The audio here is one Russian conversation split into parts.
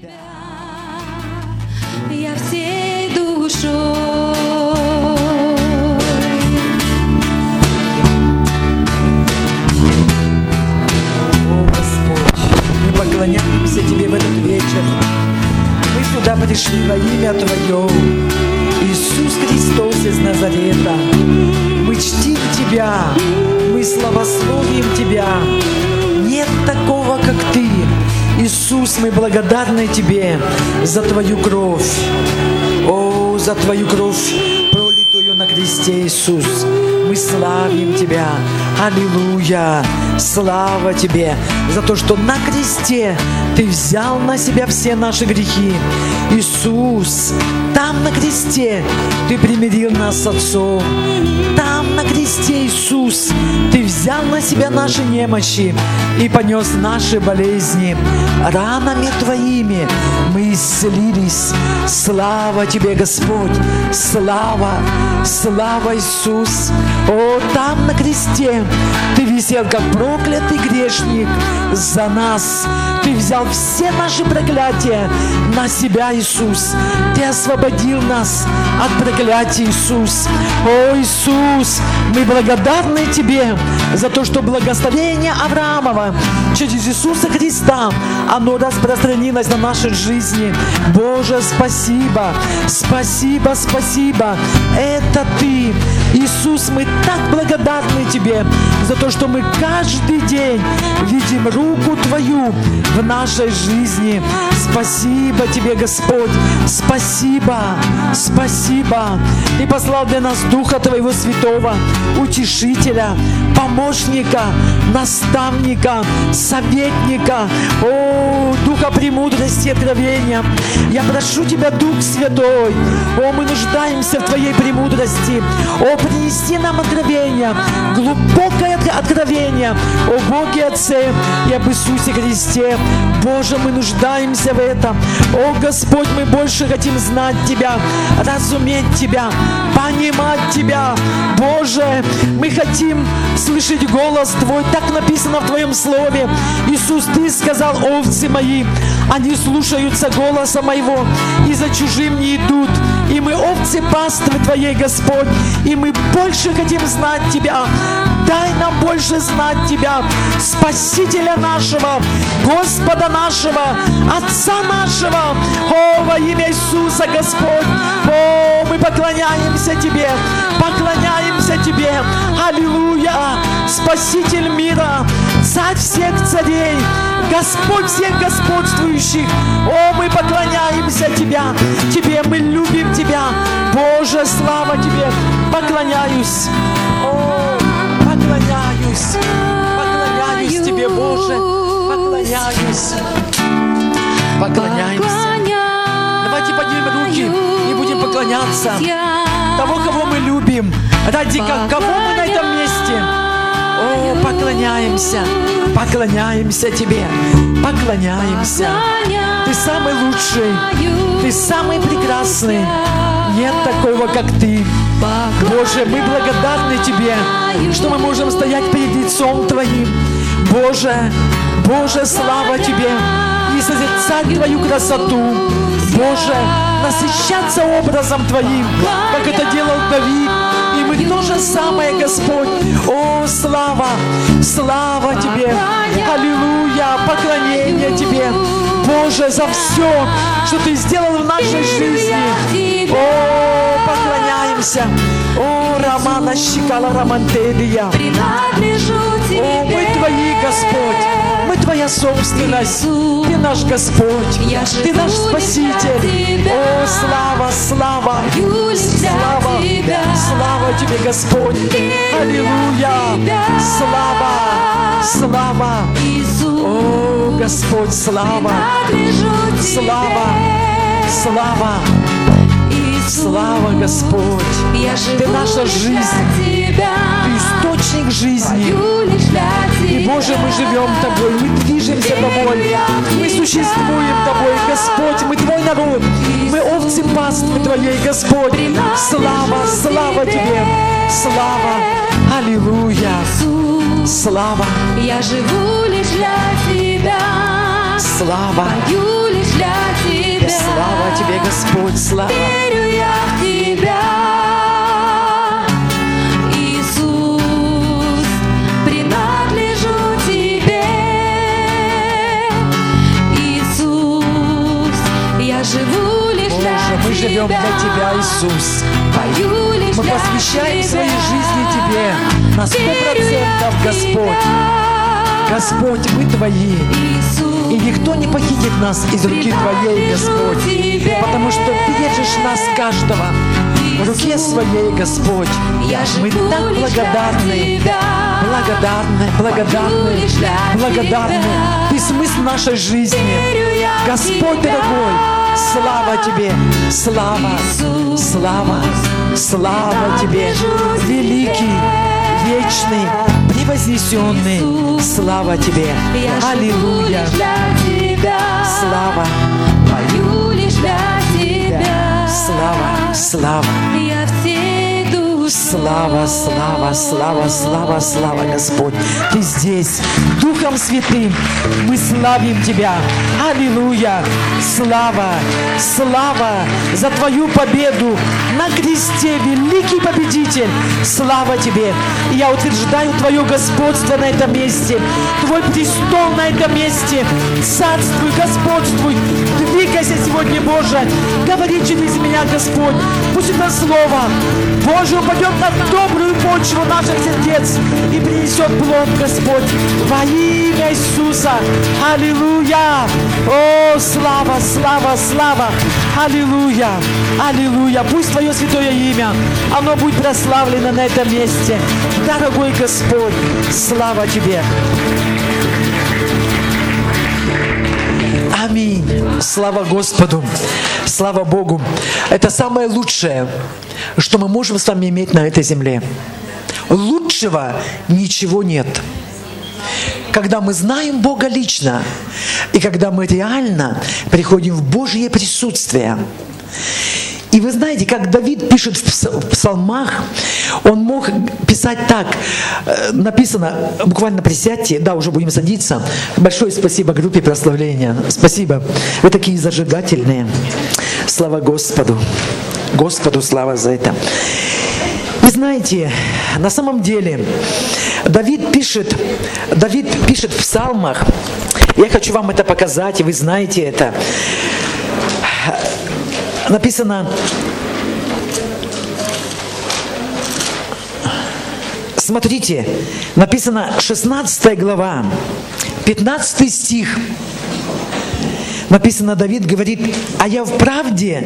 Тебя Мы благодарны Тебе за Твою кровь. О, за Твою кровь, пролитую на кресте, Иисус. Мы славим Тебя. Аллилуйя. Слава Тебе за то, что на кресте Ты взял на себя все наши грехи. Иисус, там на кресте Ты примирил нас с Отцом. Там на кресте, Иисус, Ты взял на себя наши немощи и понес наши болезни. Ранами Твоими мы исцелились. Слава Тебе, Господь! Слава! Слава Иисус! О, там на кресте Ты висел как проклятый грешник за нас. Ты взял все наши проклятия на себя, Иисус. Ты освободил нас от проклятия, Иисус. О, Иисус, мы благодарны Тебе за то, что благословение Авраамова через Иисуса Христа, оно распространилось на нашей жизни. Боже, спасибо, спасибо, спасибо. Это Ты. Иисус, мы так благодарны Тебе за то, что мы каждый день видим руку Твою в нашей жизни. Спасибо Тебе, Господь. Спасибо, спасибо. Ты послал для нас Духа Твоего Святого, Утешителя, помощника, наставника, советника. О, Духа премудрости и откровения. Я прошу Тебя, Дух Святой, о, мы нуждаемся в Твоей премудрости. О, принеси нам откровение, глубокое откровение о Боге Отце и об Иисусе Христе. Боже, мы нуждаемся в этом. О, Господь, мы больше хотим знать Тебя, разуметь Тебя, понимать Тебя. Боже, мы хотим слышать голос Твой. Так написано в Твоем Слове. Иисус, Ты сказал, овцы мои, они слушаются голоса моего и за чужим не идут. И мы овцы паствы Твоей, Господь, и мы больше хотим знать Тебя. Дай нам больше знать Тебя, Спасителя нашего, Господа нашего, Отца нашего. О, во имя Иисуса, Господь, о, мы поклоняемся Тебе, поклоняемся Тебе. Аллилуйя, Спаситель мира, Царь всех царей, Господь всех господствующих. О, мы поклоняемся Тебя, Тебе мы любим Тебя. Боже, слава Тебе, поклоняюсь. О, поклоняюсь, поклоняюсь Тебе, Боже, поклоняюсь, поклоняемся. Давайте поднимем руки и будем поклоняться того, кого мы любим, ради ко- кого мы на этом месте. О, поклоняемся, поклоняемся Тебе, поклоняемся. Ты самый лучший, Ты самый прекрасный. Нет такого, как Ты. Боже, мы благодарны Тебе, что мы можем стоять перед лицом Твоим. Боже, Боже, слава Тебе и созерцать Твою красоту. Боже, насыщаться образом Твоим, как это делал Давид. И мы то же самое, Господь. О, слава, слава Тебе. Аллилуйя, поклонение Тебе. Боже, за все, что Ты сделал в нашей жизни. О, поклоняемся. О, Романа Щикала Романтелия. О, мы. Твои, Господь. Мы Твоя собственность. Ты наш Господь. Ты наш Спаситель. О, слава, слава. Слава, слава Тебе, Господь. Аллилуйя. Слава, слава. О, Господь, слава, слава, слава, слава, Господь. я Ты наша жизнь. Тебя. Ты источник жизни. И, Тебя. Боже, мы живем Тобой, мы движемся Тобой, мы существуем Тобой, Господь, мы Твой народ, мы овцы паствы Твоей, Господь. Слава, слава Тебе, слава, аллилуйя, слава, я живу лишь для Тебя. слава, Пою лишь для Тебе, Господь, слава. Живем для Тебя, Иисус. Пою лишь Мы посвящаем Тебя. свои жизни Тебе на сто процентов, Господь. Господь, мы Твои. Иисус, И никто не похитит нас из руки Твоей, Господь. Потому что Ты держишь нас каждого в руке Своей, Господь. я Мы так благодарны. Благодарны, благодарны, благодарны. Ты смысл нашей жизни. Господь дорогой, слава Тебе, слава, слава, слава Тебе, великий, вечный, превознесенный, слава Тебе, аллилуйя, слава, Пою лишь для Тебя. слава, слава. Слава, слава, слава, слава, слава, Господь. Ты здесь, Духом Святым. Мы славим Тебя. Аллилуйя. Слава, слава за Твою победу на кресте, великий победитель. Слава Тебе. И я утверждаю Твое господство на этом месте. Твой престол на этом месте. Царствуй, господствуй. Двигайся сегодня, Боже. Говори через меня, Господь. Пусть это слово Боже упадет на добрую почву наших сердец и принесет плод, Господь, во имя Иисуса. Аллилуйя! О, слава, слава, слава! Аллилуйя! Аллилуйя! Пусть Твое святое имя, оно будет прославлено на этом месте. Дорогой Господь, слава Тебе! Аминь. Слава Господу. Слава Богу. Это самое лучшее, что мы можем с вами иметь на этой земле. Лучшего ничего нет. Когда мы знаем Бога лично, и когда мы реально приходим в Божье присутствие, и вы знаете, как Давид пишет в пс- в псалмах, он мог писать так. Э, Написано, буквально присядьте, да, уже будем садиться. Большое спасибо группе прославления. Спасибо. Вы такие зажигательные. Слава Господу. Господу слава за это. Вы знаете, на самом деле, Давид пишет, Давид пишет в псалмах, я хочу вам это показать, и вы знаете это. Написано, смотрите, написано 16 глава, 15 стих. Написано, Давид говорит, а я в правде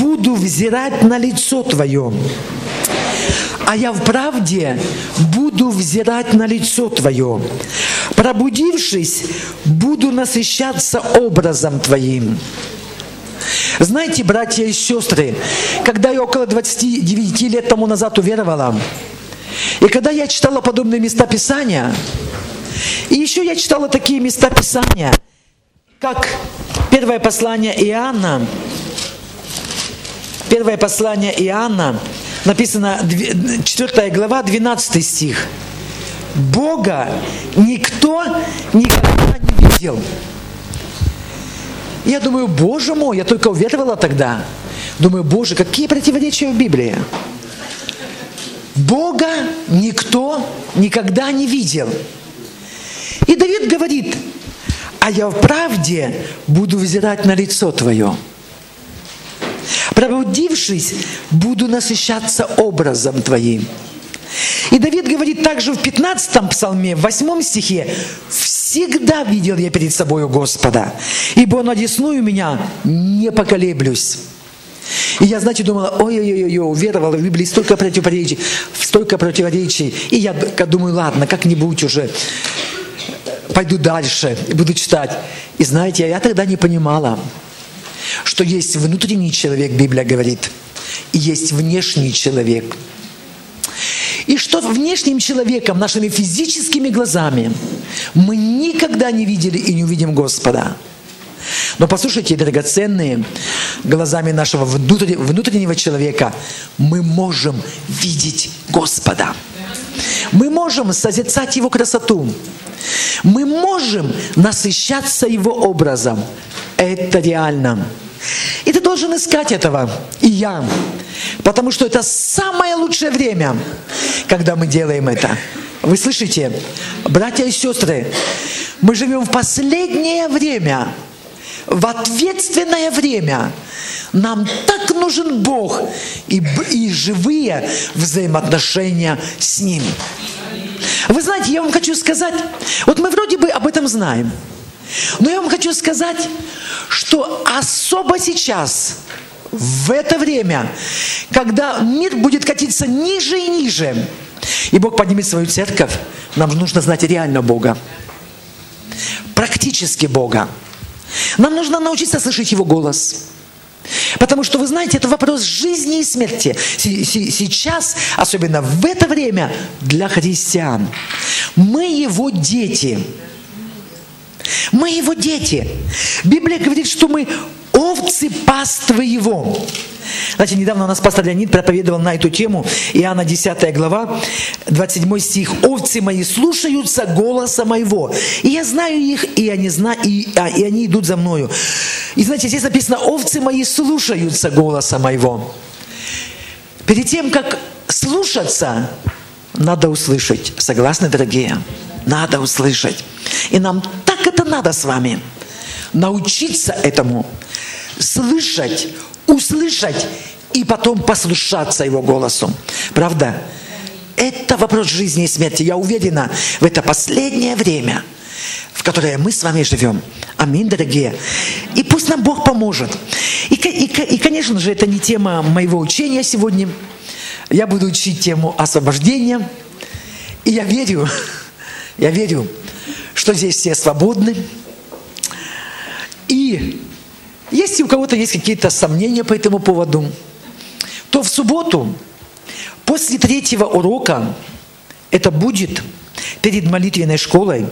буду взирать на лицо Твое. А я в правде буду взирать на лицо Твое. Пробудившись, буду насыщаться образом Твоим. Знаете, братья и сестры, когда я около 29 лет тому назад уверовала, и когда я читала подобные места Писания, и еще я читала такие места Писания, как первое послание Иоанна, первое послание Иоанна, написано 4 глава, 12 стих. Бога никто никогда не видел. Я думаю, Боже мой, я только уверовала тогда. Думаю, Боже, какие противоречия в Библии. Бога никто никогда не видел. И Давид говорит, а я в правде буду взирать на лицо Твое. Пробудившись, буду насыщаться образом Твоим. И Давид говорит также в 15 псалме, в 8 стихе, «Всегда видел я перед собою Господа, ибо Он одесную меня, не поколеблюсь». И я, знаете, думала, ой-ой-ой, уверовала в Библии столько противоречий, столько противоречий. И я думаю, ладно, как-нибудь уже пойду дальше, буду читать. И знаете, я тогда не понимала, что есть внутренний человек, Библия говорит, и есть внешний человек. И что внешним человеком, нашими физическими глазами, мы никогда не видели и не увидим Господа. Но послушайте, драгоценные, глазами нашего внутреннего человека мы можем видеть Господа. Мы можем созерцать Его красоту. Мы можем насыщаться Его образом. Это реально. И ты должен искать этого, и я. Потому что это самое лучшее время, когда мы делаем это. Вы слышите, братья и сестры, мы живем в последнее время, в ответственное время. Нам так нужен Бог и, и живые взаимоотношения с Ним. Вы знаете, я вам хочу сказать, вот мы вроде бы об этом знаем, но я вам хочу сказать, что особо сейчас, в это время, когда мир будет катиться ниже и ниже, и Бог поднимет свою церковь, нам нужно знать реально Бога, практически Бога. Нам нужно научиться слышать Его голос. Потому что, вы знаете, это вопрос жизни и смерти. Се- се- Сейчас, особенно в это время, для христиан. Мы Его дети. Мы Его дети. Библия говорит, что мы овцы паствы Его. Знаете, недавно у нас пастор Леонид проповедовал на эту тему, Иоанна 10 глава, 27 стих. «Овцы мои слушаются голоса моего, и я знаю их, и они, зна... и, а, и они идут за мною». И знаете, здесь написано, «Овцы мои слушаются голоса моего». Перед тем, как слушаться, надо услышать. Согласны, дорогие? Надо услышать. И нам надо с вами. Научиться этому. Слышать, услышать и потом послушаться Его голосу. Правда? Это вопрос жизни и смерти. Я уверена, в это последнее время, в которое мы с вами живем. Аминь, дорогие. И пусть нам Бог поможет. И, и, и, конечно же, это не тема моего учения сегодня. Я буду учить тему освобождения. И я верю, я верю, что здесь все свободны. И если у кого-то есть какие-то сомнения по этому поводу, то в субботу после третьего урока, это будет перед молитвенной школой,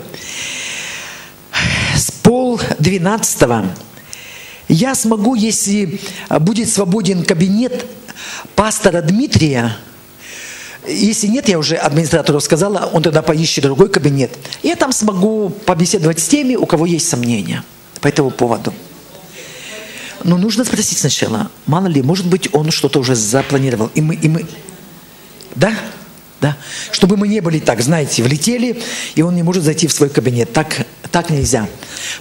с пол двенадцатого я смогу, если будет свободен кабинет пастора Дмитрия, если нет, я уже администратору сказала, он тогда поищет другой кабинет. Я там смогу побеседовать с теми, у кого есть сомнения по этому поводу. Но нужно спросить сначала, мало ли, может быть, он что-то уже запланировал. И мы, и мы, да, да, чтобы мы не были так, знаете, влетели, и он не может зайти в свой кабинет. Так, так нельзя.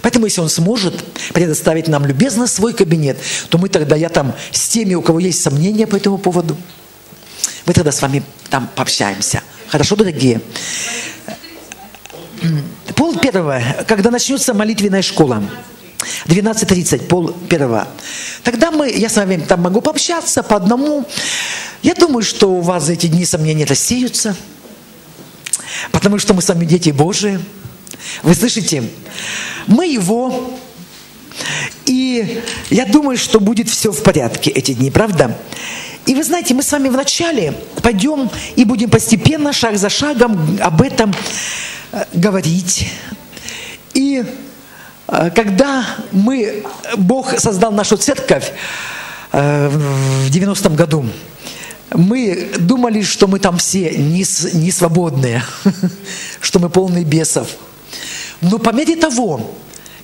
Поэтому, если он сможет предоставить нам любезно свой кабинет, то мы тогда, я там с теми, у кого есть сомнения по этому поводу, мы тогда с вами там пообщаемся. Хорошо, дорогие? Пол первого, когда начнется молитвенная школа, 12.30, пол первого. Тогда мы, я с вами там могу пообщаться по одному. Я думаю, что у вас за эти дни сомнения рассеются, потому что мы с вами дети Божии. Вы слышите? Мы Его, и я думаю, что будет все в порядке эти дни, правда? И вы знаете, мы с вами вначале пойдем и будем постепенно, шаг за шагом об этом э, говорить. И э, когда мы, Бог создал нашу церковь э, в 90-м году, мы думали, что мы там все не, не свободные, что мы полные бесов. Но по мере того,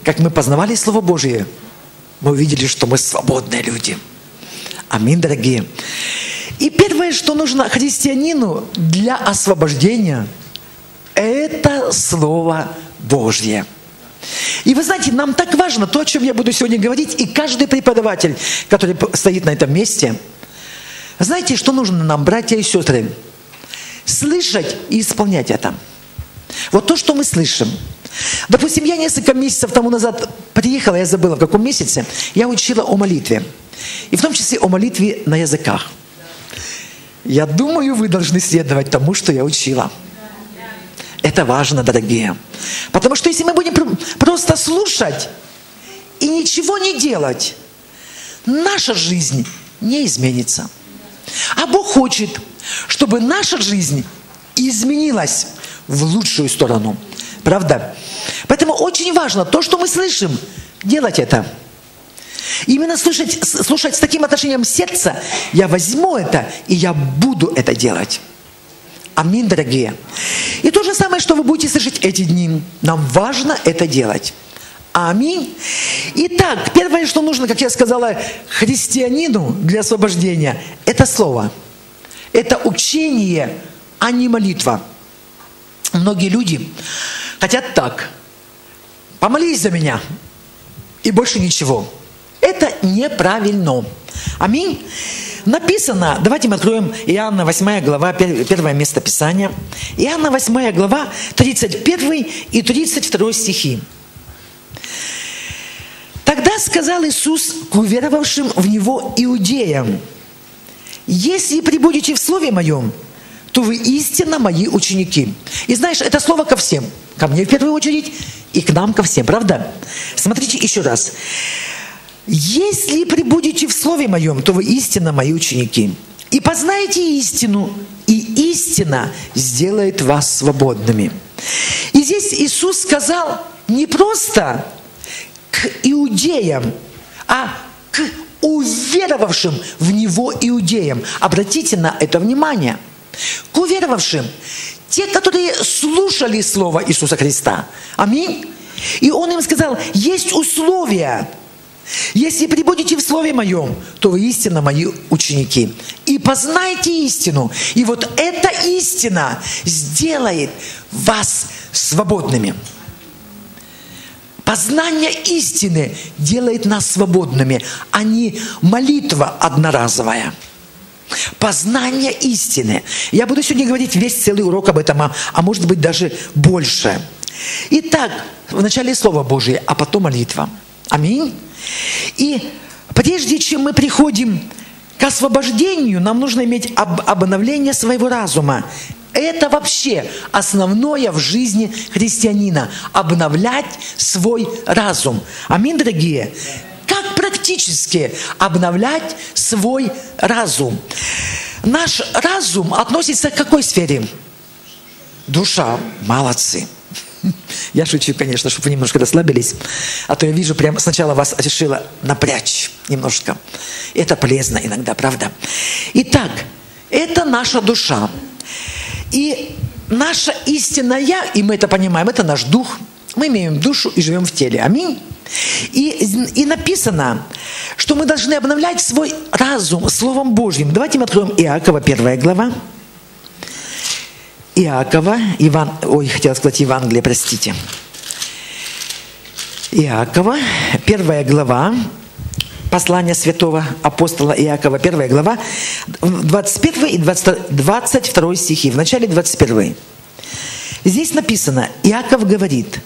как мы познавали Слово Божие, мы увидели, что мы свободные люди. Аминь, дорогие. И первое, что нужно христианину для освобождения, это Слово Божье. И вы знаете, нам так важно то, о чем я буду сегодня говорить, и каждый преподаватель, который стоит на этом месте, знаете, что нужно нам, братья и сестры? Слышать и исполнять это. Вот то, что мы слышим. Допустим, я несколько месяцев тому назад приехала, я забыла, в каком месяце, я учила о молитве. И в том числе о молитве на языках. Я думаю, вы должны следовать тому, что я учила. Это важно, дорогие. Потому что если мы будем пр- просто слушать и ничего не делать, наша жизнь не изменится. А Бог хочет, чтобы наша жизнь изменилась в лучшую сторону. Правда? Поэтому очень важно то, что мы слышим, делать это. Именно слушать, слушать с таким отношением сердца, я возьму это, и я буду это делать. Аминь, дорогие. И то же самое, что вы будете слышать эти дни. Нам важно это делать. Аминь. Итак, первое, что нужно, как я сказала, христианину для освобождения, это слово. Это учение, а не молитва. Многие люди хотят так. Помолись за меня. И больше ничего. Это неправильно. Аминь. Написано, давайте мы откроем Иоанна 8 глава, пер- первое место Писания. Иоанна 8 глава, 31 и 32 стихи. Тогда сказал Иисус к уверовавшим в Него иудеям, «Если прибудете в Слове Моем, то вы истинно мои ученики». И знаешь, это слово ко всем. Ко мне в первую очередь и к нам ко всем, правда? Смотрите еще раз. «Если прибудете в Слове Моем, то вы истинно мои ученики, и познаете истину, и истина сделает вас свободными». И здесь Иисус сказал не просто к иудеям, а к уверовавшим в Него иудеям. Обратите на это внимание. К уверовавшим. Те, которые слушали Слово Иисуса Христа. Аминь. И Он им сказал, есть условия. Если прибудете в Слове Моем, то вы истинно мои ученики. И познайте истину. И вот эта истина сделает вас свободными. Познание истины делает нас свободными, а не молитва одноразовая. Познание истины. Я буду сегодня говорить весь целый урок об этом, а, а может быть даже больше. Итак, вначале Слово Божие, а потом молитва. Аминь. И прежде чем мы приходим к освобождению, нам нужно иметь об, обновление своего разума. Это вообще основное в жизни христианина. Обновлять свой разум. Аминь, дорогие. Практически обновлять свой разум? Наш разум относится к какой сфере? Душа. Молодцы. Я шучу, конечно, чтобы вы немножко расслабились. А то я вижу, прямо сначала вас решила напрячь немножко. Это полезно иногда, правда? Итак, это наша душа. И наша истинная я, и мы это понимаем, это наш дух. Мы имеем душу и живем в теле. Аминь. И, и написано, что мы должны обновлять свой разум Словом Божьим. Давайте мы откроем Иакова, первая глава. Иакова, Иван, ой, хотел сказать Евангелие, простите. Иакова, первая глава, послание святого апостола Иакова, первая глава, 21 и 22 стихи, в начале 21. Здесь написано, Иаков говорит,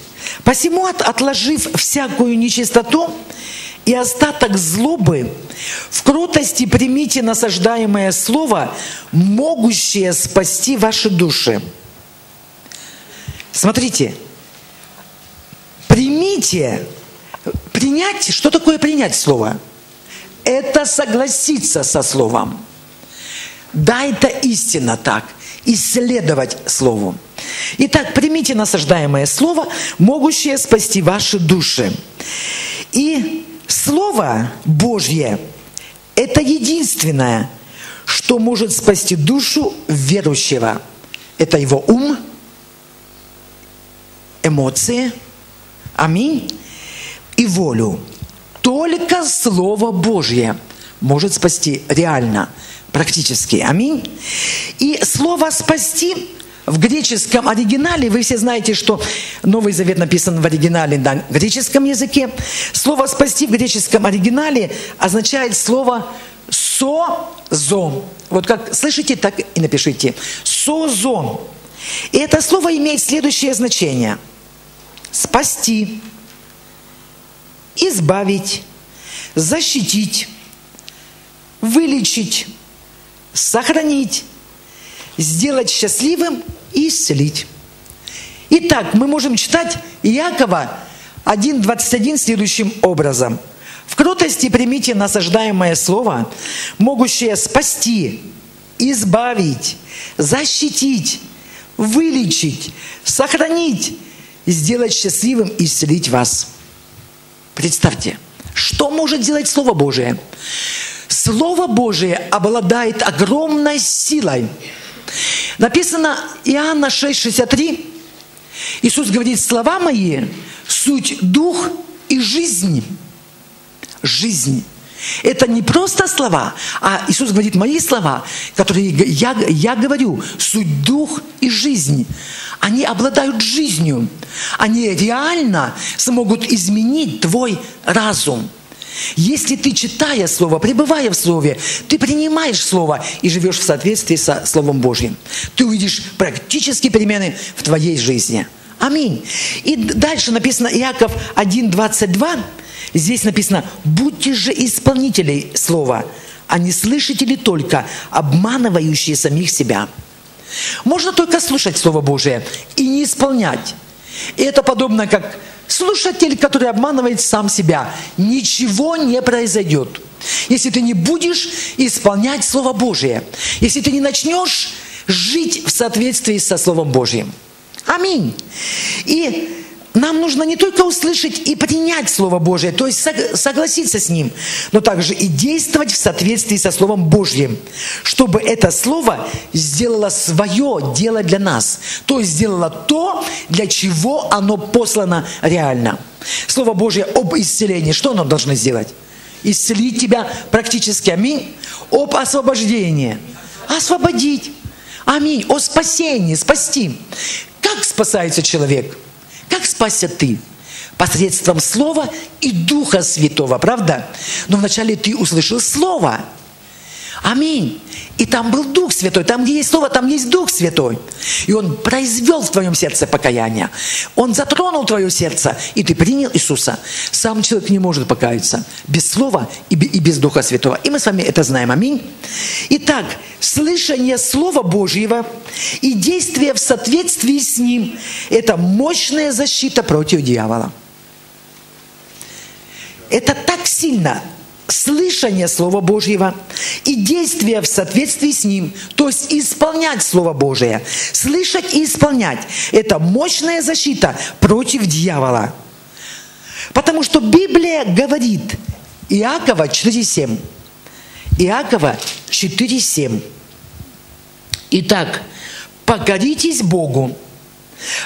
«Посему, от, отложив всякую нечистоту и остаток злобы, в кротости примите насаждаемое слово, могущее спасти ваши души». Смотрите, примите, принять, что такое принять слово? Это согласиться со словом. Да, это истина так. Исследовать слову. Итак, примите насаждаемое слово, могущее спасти ваши души. И Слово Божье – это единственное, что может спасти душу верующего. Это его ум, эмоции, аминь, и волю. Только Слово Божье может спасти реально, практически. Аминь. И слово «спасти» в греческом оригинале, вы все знаете, что Новый Завет написан в оригинале на греческом языке. Слово «спасти» в греческом оригинале означает слово «созон». Вот как слышите, так и напишите. «Созон». И это слово имеет следующее значение. Спасти, избавить, защитить, вылечить, сохранить, сделать счастливым исцелить. Итак, мы можем читать Иакова 1.21 следующим образом. «В кротости примите насаждаемое слово, могущее спасти, избавить, защитить, вылечить, сохранить, сделать счастливым и исцелить вас». Представьте, что может делать Слово Божие? Слово Божие обладает огромной силой. Написано Иоанна 6,63. Иисус говорит, слова мои, суть дух и жизнь. Жизнь. Это не просто слова, а Иисус говорит, мои слова, которые я, я говорю, суть дух и жизнь. Они обладают жизнью. Они реально смогут изменить твой разум. Если ты, читая Слово, пребывая в Слове, ты принимаешь Слово и живешь в соответствии со Словом Божьим, ты увидишь практические перемены в твоей жизни. Аминь. И дальше написано Иаков 1.22. Здесь написано, будьте же исполнителей слова, а не слышатели только, обманывающие самих себя. Можно только слушать Слово Божие и не исполнять. И это подобно как слушатель, который обманывает сам себя. Ничего не произойдет. Если ты не будешь исполнять Слово Божие, если ты не начнешь жить в соответствии со Словом Божьим. Аминь. И нам нужно не только услышать и принять Слово Божие, то есть согласиться с ним, но также и действовать в соответствии со Словом Божьим, чтобы это Слово сделало свое дело для нас, то есть сделало то, для чего оно послано реально. Слово Божье об исцелении, что оно должно сделать? Исцелить тебя практически, аминь. Об освобождении, освободить, аминь. О спасении, спасти. Как спасается человек? Как спасся ты? Посредством Слова и Духа Святого, правда? Но вначале ты услышал Слово. Аминь. И там был Дух Святой. Там, где есть Слово, там есть Дух Святой. И Он произвел в твоем сердце покаяние. Он затронул твое сердце, и ты принял Иисуса. Сам человек не может покаяться без Слова и без Духа Святого. И мы с вами это знаем. Аминь. Итак, слышание Слова Божьего и действие в соответствии с Ним – это мощная защита против дьявола. Это так сильно слышание Слова Божьего и действие в соответствии с ним, то есть исполнять Слово Божие. Слышать и исполнять – это мощная защита против дьявола. Потому что Библия говорит, Иакова 4.7, Иакова 4.7. Итак, покоритесь Богу,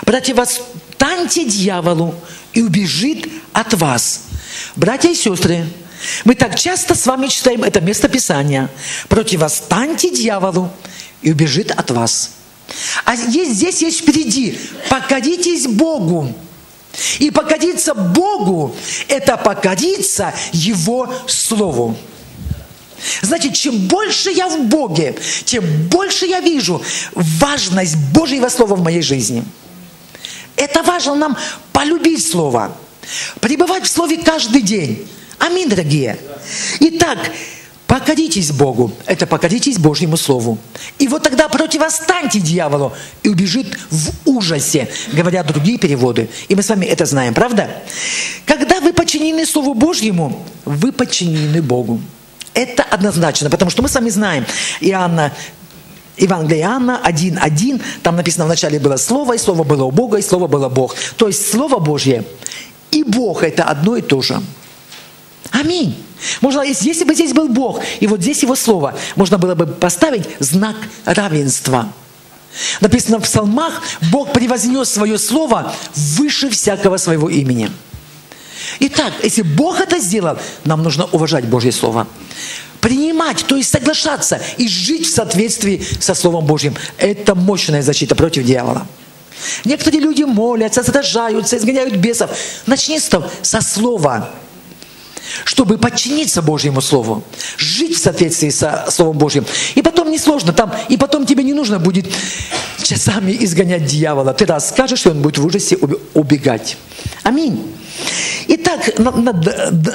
противостаньте дьяволу и убежит от вас. Братья и сестры, мы так часто с вами читаем это место Писания. Противостаньте дьяволу и убежит от вас. А есть, здесь есть впереди. Покоритесь Богу. И покориться Богу – это покориться Его Слову. Значит, чем больше я в Боге, тем больше я вижу важность Божьего Слова в моей жизни. Это важно нам полюбить Слово, пребывать в Слове каждый день. Аминь, дорогие. Итак, покоритесь Богу. Это покоритесь Божьему Слову. И вот тогда противостаньте дьяволу и убежит в ужасе, говорят другие переводы. И мы с вами это знаем, правда? Когда вы подчинены Слову Божьему, вы подчинены Богу. Это однозначно, потому что мы с вами знаем, Иоанна Евангелие Иоанна 1.1, там написано, вначале было Слово, и Слово было у Бога, и Слово было Бог. То есть Слово Божье и Бог – это одно и то же. Аминь. Можно, если бы здесь был Бог, и вот здесь Его Слово, можно было бы поставить знак равенства. Написано в псалмах, Бог превознес свое Слово выше всякого своего имени. Итак, если Бог это сделал, нам нужно уважать Божье Слово. Принимать, то есть соглашаться и жить в соответствии со Словом Божьим. Это мощная защита против дьявола. Некоторые люди молятся, сражаются, изгоняют бесов. Начни с того, со слова чтобы подчиниться Божьему Слову, жить в соответствии со Словом Божьим. И потом несложно там, и потом тебе не нужно будет часами изгонять дьявола. Ты расскажешь, и он будет в ужасе убегать. Аминь. Итак,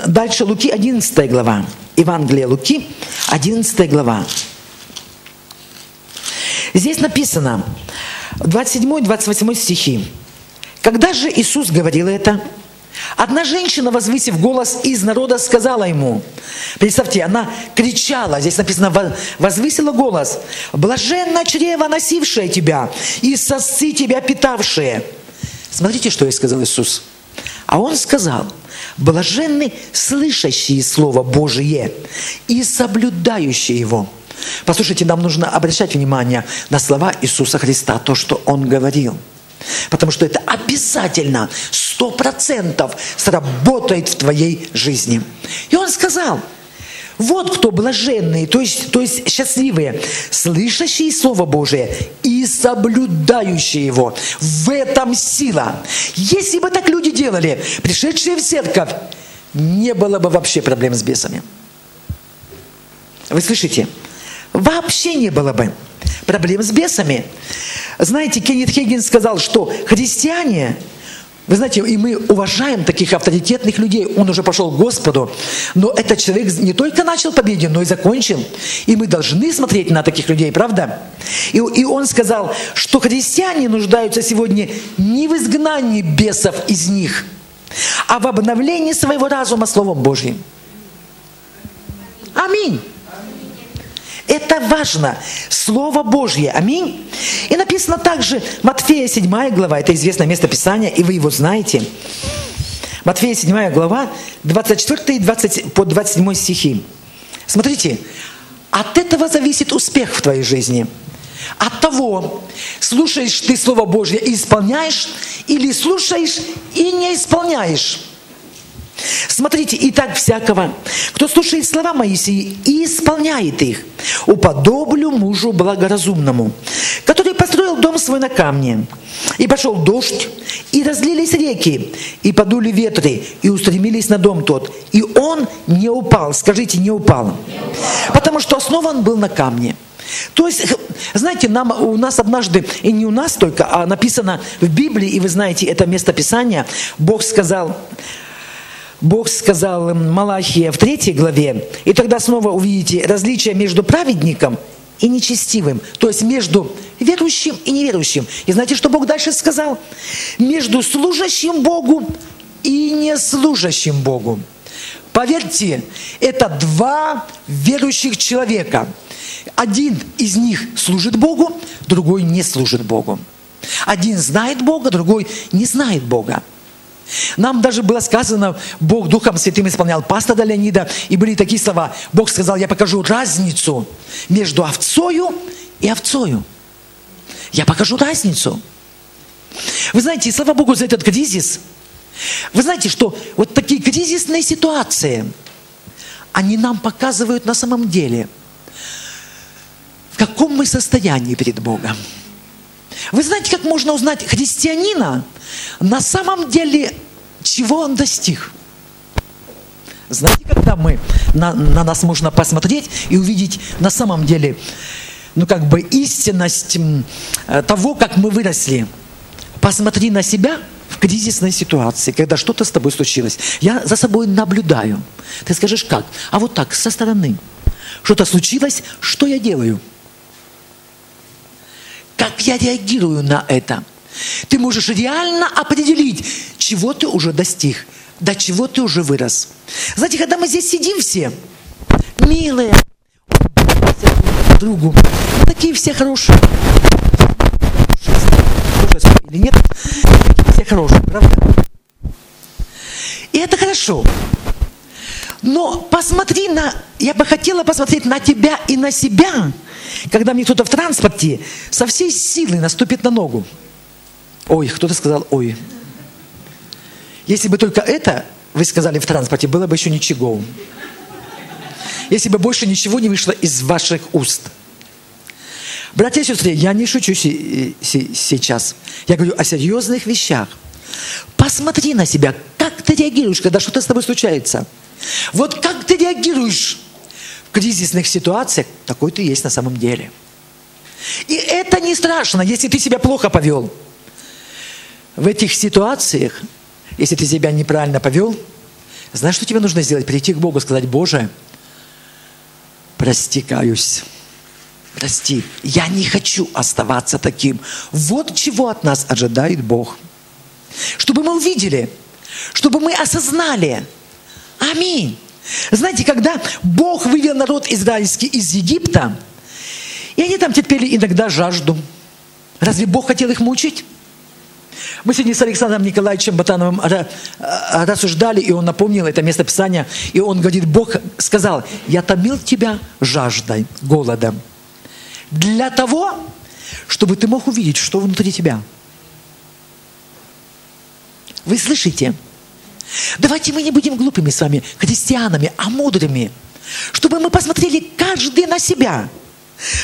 дальше Луки 11 глава. Евангелие Луки, 11 глава. Здесь написано, 27-28 стихи. Когда же Иисус говорил это, Одна женщина, возвысив голос из народа, сказала ему, представьте, она кричала, здесь написано, возвысила голос, «Блаженна чрево, носившее тебя, и сосцы тебя питавшие». Смотрите, что ей сказал Иисус. А он сказал, блаженны слышащие Слово Божие и соблюдающие его. Послушайте, нам нужно обращать внимание на слова Иисуса Христа, то, что Он говорил – Потому что это обязательно, сто процентов сработает в твоей жизни. И он сказал, вот кто блаженные, то есть, то есть счастливые, слышащие Слово Божие и соблюдающие его. В этом сила. Если бы так люди делали, пришедшие в церковь, не было бы вообще проблем с бесами. Вы слышите? Вообще не было бы проблем с бесами. Знаете, Кеннет Хейген сказал, что христиане, вы знаете, и мы уважаем таких авторитетных людей, он уже пошел к Господу, но этот человек не только начал победен, но и закончил. И мы должны смотреть на таких людей, правда? И, и он сказал, что христиане нуждаются сегодня не в изгнании бесов из них, а в обновлении своего разума Словом Божьим. Аминь. Это важно. Слово Божье. Аминь. И написано также Матфея 7 глава, это известное место Писания, и вы его знаете. Матфея 7 глава, 24 и 20, по 27 стихи. Смотрите, от этого зависит успех в твоей жизни. От того, слушаешь ты Слово Божье и исполняешь, или слушаешь и не исполняешь. Смотрите, и так всякого, кто слушает слова Моисея и исполняет их, уподоблю мужу благоразумному, который построил дом свой на камне. И пошел дождь, и разлились реки, и подули ветры, и устремились на дом тот. И он не упал. Скажите, не упал. Потому что основан был на камне. То есть, знаете, нам, у нас однажды, и не у нас только, а написано в Библии, и вы знаете это место Писания, Бог сказал, Бог сказал Малахия в третьей главе, и тогда снова увидите различие между праведником и нечестивым, то есть между верующим и неверующим. И знаете, что Бог дальше сказал? Между служащим Богу и неслужащим Богу. Поверьте, это два верующих человека. Один из них служит Богу, другой не служит Богу. Один знает Бога, другой не знает Бога. Нам даже было сказано, Бог Духом Святым исполнял пастора Леонида, и были такие слова. Бог сказал, я покажу разницу между овцою и овцою. Я покажу разницу. Вы знаете, слава Богу за этот кризис. Вы знаете, что вот такие кризисные ситуации, они нам показывают на самом деле, в каком мы состоянии перед Богом. Вы знаете, как можно узнать христианина на самом деле, чего он достиг? Знаете, когда мы, на, на нас можно посмотреть и увидеть на самом деле, ну как бы истинность э, того, как мы выросли. Посмотри на себя в кризисной ситуации, когда что-то с тобой случилось. Я за собой наблюдаю. Ты скажешь, как? А вот так, со стороны. Что-то случилось, что я делаю? Как я реагирую на это? Ты можешь реально определить, чего ты уже достиг, до чего ты уже вырос. Знаете, когда мы здесь сидим все, милые, друг другу, мы такие все хорошие. Или нет? Все хорошие, правда? И это хорошо. Но посмотри на, я бы хотела посмотреть на тебя и на себя, когда мне кто-то в транспорте со всей силы наступит на ногу. Ой, кто-то сказал ой. Если бы только это вы сказали в транспорте, было бы еще ничего. Если бы больше ничего не вышло из ваших уст. Братья и сестры, я не шучу сейчас. Я говорю о серьезных вещах. Посмотри на себя, как ты реагируешь, когда что-то с тобой случается. Вот как ты реагируешь кризисных ситуациях, такой ты есть на самом деле. И это не страшно, если ты себя плохо повел. В этих ситуациях, если ты себя неправильно повел, знаешь, что тебе нужно сделать? Прийти к Богу, сказать, Боже, прости, каюсь. Прости, я не хочу оставаться таким. Вот чего от нас ожидает Бог. Чтобы мы увидели, чтобы мы осознали, Аминь. Знаете, когда Бог вывел народ израильский из Египта, и они там терпели иногда жажду, разве Бог хотел их мучить? Мы сегодня с Александром Николаевичем Батановым рассуждали, и он напомнил это место Писания, и он говорит, Бог сказал, я томил тебя жаждой, голодом, для того, чтобы ты мог увидеть, что внутри тебя. Вы слышите? Давайте мы не будем глупыми с вами, христианами, а мудрыми. Чтобы мы посмотрели каждый на себя.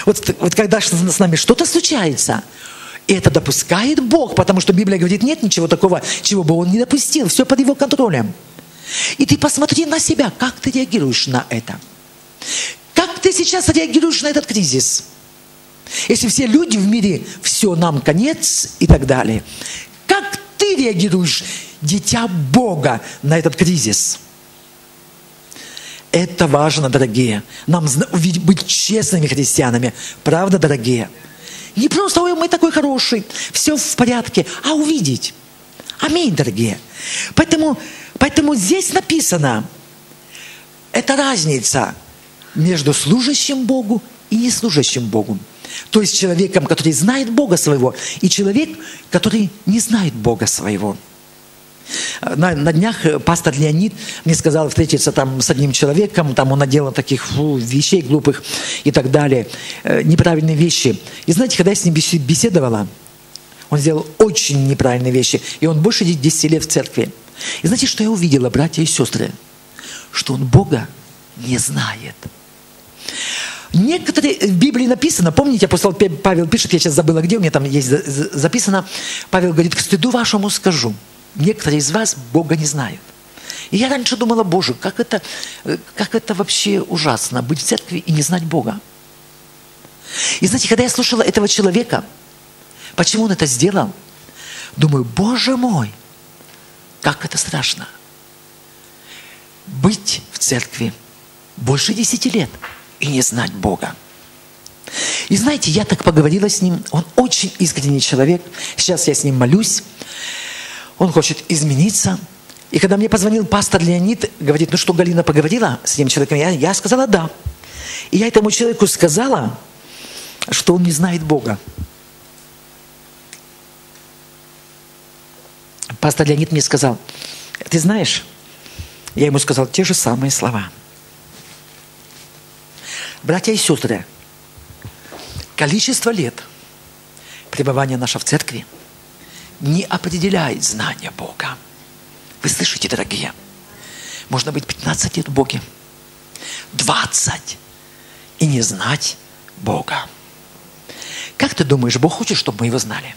Вот, вот когда с нами что-то случается, и это допускает Бог, потому что Библия говорит, нет ничего такого, чего бы Он не допустил, все под Его контролем. И ты посмотри на себя, как ты реагируешь на это. Как ты сейчас реагируешь на этот кризис? Если все люди в мире, все, нам конец и так далее. Как ты реагируешь, дитя Бога, на этот кризис? Это важно, дорогие. Нам быть честными христианами. Правда, дорогие? Не просто, ой, мы такой хороший, все в порядке, а увидеть. Аминь, дорогие. Поэтому, поэтому здесь написано, это разница между служащим Богу и неслужащим Богу. То есть человеком, который знает Бога своего, и человек, который не знает Бога своего. На, на днях пастор Леонид мне сказал встретиться там с одним человеком, там он наделал таких фу, вещей глупых и так далее, э, неправильные вещи. И знаете, когда я с ним беседовала, он сделал очень неправильные вещи, и он больше 10 лет в церкви. И знаете, что я увидела, братья и сестры? Что он Бога не знает. Некоторые, в Библии написано, помните, апостол Павел пишет, я сейчас забыла, где у меня там есть записано, Павел говорит, к стыду вашему скажу, некоторые из вас Бога не знают. И я раньше думала, Боже, как это, как это вообще ужасно, быть в церкви и не знать Бога. И знаете, когда я слушала этого человека, почему он это сделал, думаю, Боже мой, как это страшно. Быть в церкви больше десяти лет – и не знать Бога. И знаете, я так поговорила с ним, он очень искренний человек, сейчас я с ним молюсь, он хочет измениться. И когда мне позвонил пастор Леонид, говорит, ну что, Галина поговорила с этим человеком? Я, я сказала да. И я этому человеку сказала, что он не знает Бога. Пастор Леонид мне сказал, ты знаешь, я ему сказал те же самые слова – Братья и сестры, количество лет пребывания наша в церкви не определяет знание Бога. Вы слышите, дорогие? Можно быть 15 лет в Боге, 20 и не знать Бога. Как ты думаешь, Бог хочет, чтобы мы его знали?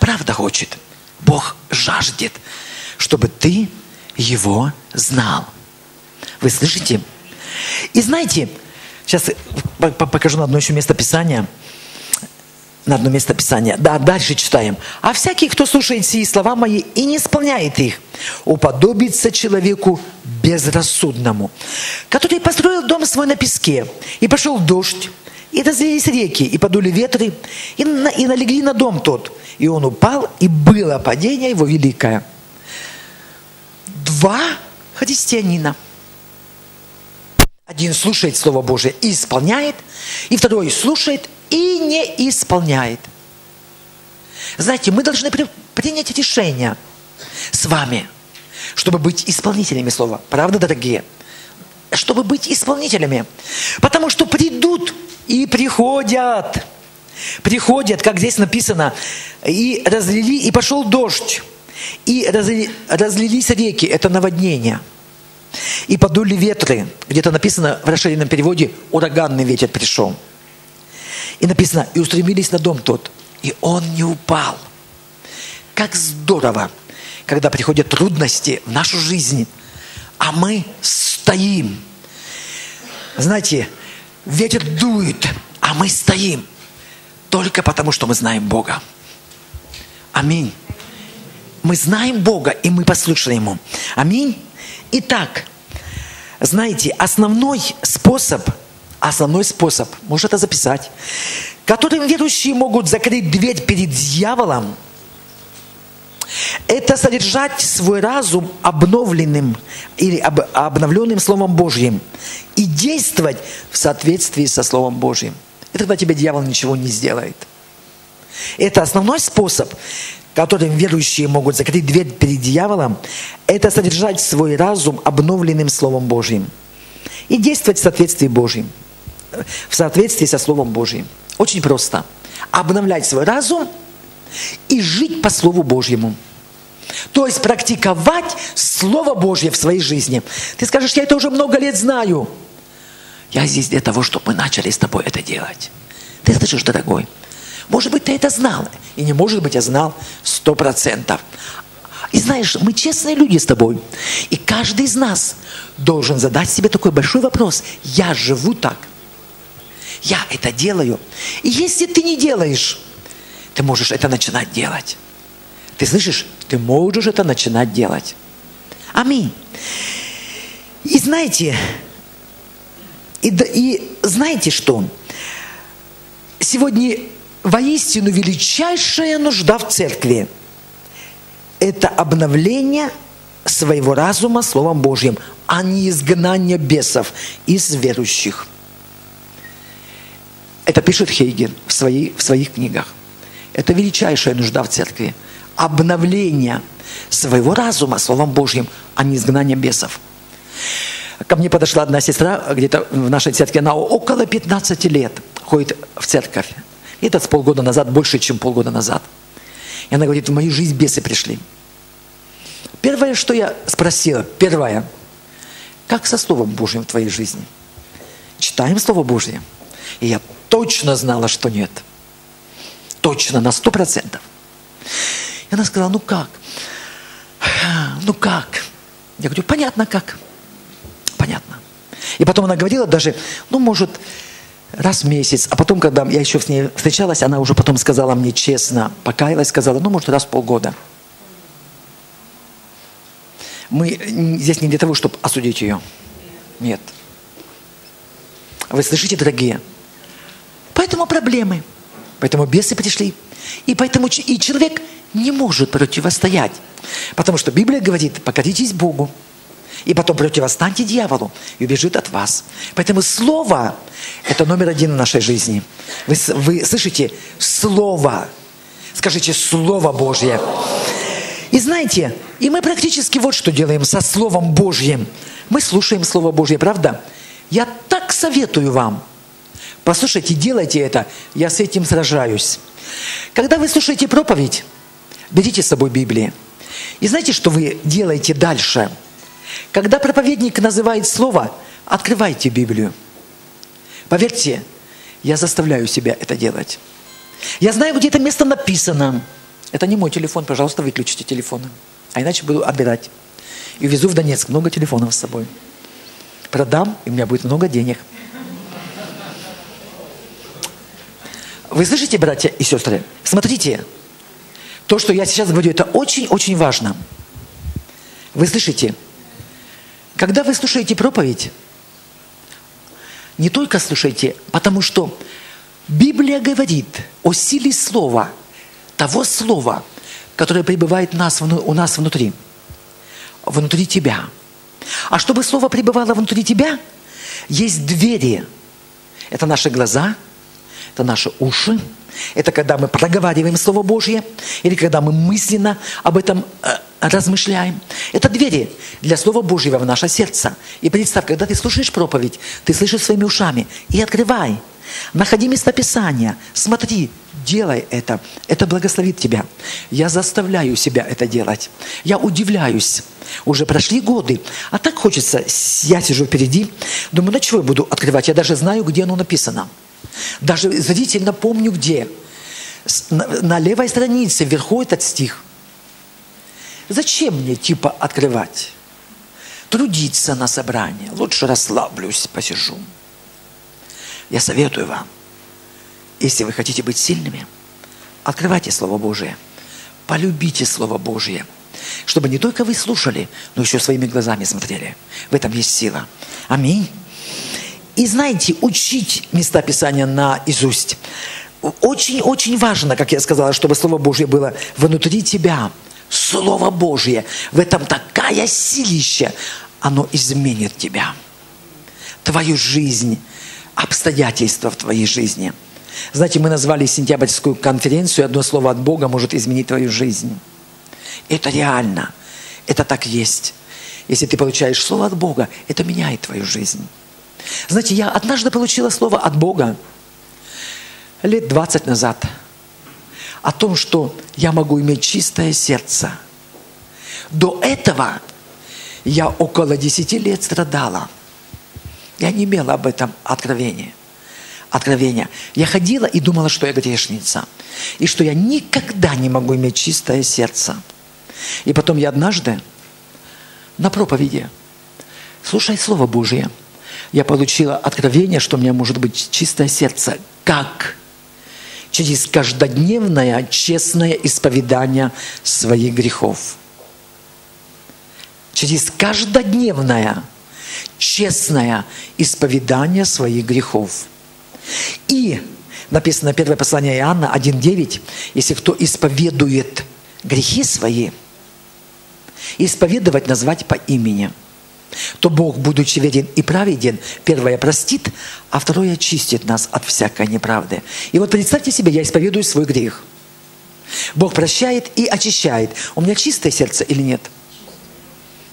Правда хочет. Бог жаждет, чтобы ты его знал. Вы слышите? И знаете, Сейчас покажу на одно еще место Писания. На одно место Писания. Да, дальше читаем. «А всякий, кто слушает сии слова мои и не исполняет их, уподобится человеку безрассудному, который построил дом свой на песке, и пошел дождь, и разлились реки, и подули ветры, и, на, и налегли на дом тот. И он упал, и было падение его великое». Два христианина – один слушает Слово Божие и исполняет, и второй слушает и не исполняет. Знаете, мы должны принять решение с вами, чтобы быть исполнителями Слова. Правда, дорогие? Чтобы быть исполнителями. Потому что придут и приходят. Приходят, как здесь написано, и разлили, и пошел дождь, и разли, разлились реки, это наводнение – и подули ветры. Где-то написано в расширенном переводе «ураганный ветер пришел». И написано «и устремились на дом тот, и он не упал». Как здорово, когда приходят трудности в нашу жизнь, а мы стоим. Знаете, ветер дует, а мы стоим только потому, что мы знаем Бога. Аминь. Мы знаем Бога, и мы послушаем Ему. Аминь. Итак, знаете, основной способ, основной способ, можно это записать, которым верующие могут закрыть дверь перед дьяволом, это содержать свой разум обновленным или об, обновленным Словом Божьим и действовать в соответствии со Словом Божьим. И тогда тебе дьявол ничего не сделает. Это основной способ которым верующие могут закрыть дверь перед дьяволом, это содержать свой разум обновленным Словом Божьим и действовать в соответствии Божьим, в соответствии со Словом Божьим. Очень просто. Обновлять свой разум и жить по Слову Божьему. То есть практиковать Слово Божье в своей жизни. Ты скажешь, я это уже много лет знаю. Я здесь для того, чтобы мы начали с тобой это делать. Ты слышишь, дорогой? Может быть, ты это знал. И не может быть, я знал сто процентов. И знаешь, мы честные люди с тобой. И каждый из нас должен задать себе такой большой вопрос. Я живу так. Я это делаю. И если ты не делаешь, ты можешь это начинать делать. Ты слышишь? Ты можешь это начинать делать. Аминь. И знаете, и, и знаете что? Сегодня воистину величайшая нужда в церкви – это обновление своего разума Словом Божьим, а не изгнание бесов из верующих. Это пишет Хейген в, своей, в своих книгах. Это величайшая нужда в церкви. Обновление своего разума Словом Божьим, а не изгнание бесов. Ко мне подошла одна сестра, где-то в нашей церкви, она около 15 лет ходит в церковь. И это с полгода назад, больше, чем полгода назад. И она говорит, в мою жизнь бесы пришли. Первое, что я спросила, первое, как со Словом Божьим в твоей жизни? Читаем Слово Божье. И я точно знала, что нет. Точно, на сто процентов. И она сказала, ну как? Ну как? Я говорю, понятно как. Понятно. И потом она говорила даже, ну, может, раз в месяц. А потом, когда я еще с ней встречалась, она уже потом сказала мне честно, покаялась, сказала, ну, может, раз в полгода. Мы здесь не для того, чтобы осудить ее. Нет. Вы слышите, дорогие? Поэтому проблемы. Поэтому бесы пришли. И поэтому и человек не может противостоять. Потому что Библия говорит, покоритесь Богу. И потом противостаньте дьяволу, и убежит от вас. Поэтому Слово – это номер один в нашей жизни. Вы, вы слышите? Слово. Скажите «Слово Божье». И знаете, и мы практически вот что делаем со Словом Божьим. Мы слушаем Слово Божье, правда? Я так советую вам. Послушайте, делайте это. Я с этим сражаюсь. Когда вы слушаете проповедь, берите с собой Библию. И знаете, что вы делаете дальше? Когда проповедник называет слово, открывайте Библию. Поверьте, я заставляю себя это делать. Я знаю, где это место написано. Это не мой телефон, пожалуйста, выключите телефон. А иначе буду отбирать. И везу в Донецк много телефонов с собой. Продам, и у меня будет много денег. Вы слышите, братья и сестры? Смотрите, то, что я сейчас говорю, это очень-очень важно. Вы слышите? Когда вы слушаете проповедь, не только слушайте, потому что Библия говорит о силе слова, того слова, которое пребывает у нас внутри, внутри тебя. А чтобы слово пребывало внутри тебя, есть двери. Это наши глаза, это наши уши, это когда мы проговариваем Слово Божье, или когда мы мысленно об этом э, размышляем. Это двери для Слова Божьего в наше сердце. И представь, когда ты слушаешь проповедь, ты слышишь своими ушами, и открывай. Находи местописания, смотри, делай это. Это благословит тебя. Я заставляю себя это делать. Я удивляюсь. Уже прошли годы, а так хочется, я сижу впереди, думаю, на чего я буду открывать? Я даже знаю, где оно написано. Даже зрительно помню, где. На, левой странице вверху этот стих. Зачем мне типа открывать? Трудиться на собрание. Лучше расслаблюсь, посижу. Я советую вам, если вы хотите быть сильными, открывайте Слово Божие. Полюбите Слово Божие. Чтобы не только вы слушали, но еще своими глазами смотрели. В этом есть сила. Аминь. И знаете, учить места Писания наизусть. Очень-очень важно, как я сказала, чтобы Слово Божье было внутри тебя. Слово Божье. В этом такая силища. Оно изменит тебя. Твою жизнь, обстоятельства в твоей жизни. Знаете, мы назвали сентябрьскую конференцию «Одно слово от Бога может изменить твою жизнь». Это реально. Это так есть. Если ты получаешь слово от Бога, это меняет твою жизнь. Знаете, я однажды получила слово от Бога лет 20 назад о том, что я могу иметь чистое сердце, До этого я около 10 лет страдала. Я не имела об этом откровения. Откровения. Я ходила и думала, что я грешница. И что я никогда не могу иметь чистое сердце. И потом я однажды на проповеди, слушая Слово Божие, я получила откровение, что у меня может быть чистое сердце. Как? Через каждодневное честное исповедание своих грехов. Через каждодневное честное исповедание своих грехов. И написано первое послание Иоанна 1.9, если кто исповедует грехи свои, исповедовать назвать по имени, то Бог, будучи верен и праведен, первое простит, а второе очистит нас от всякой неправды. И вот представьте себе, я исповедую свой грех. Бог прощает и очищает. У меня чистое сердце или нет?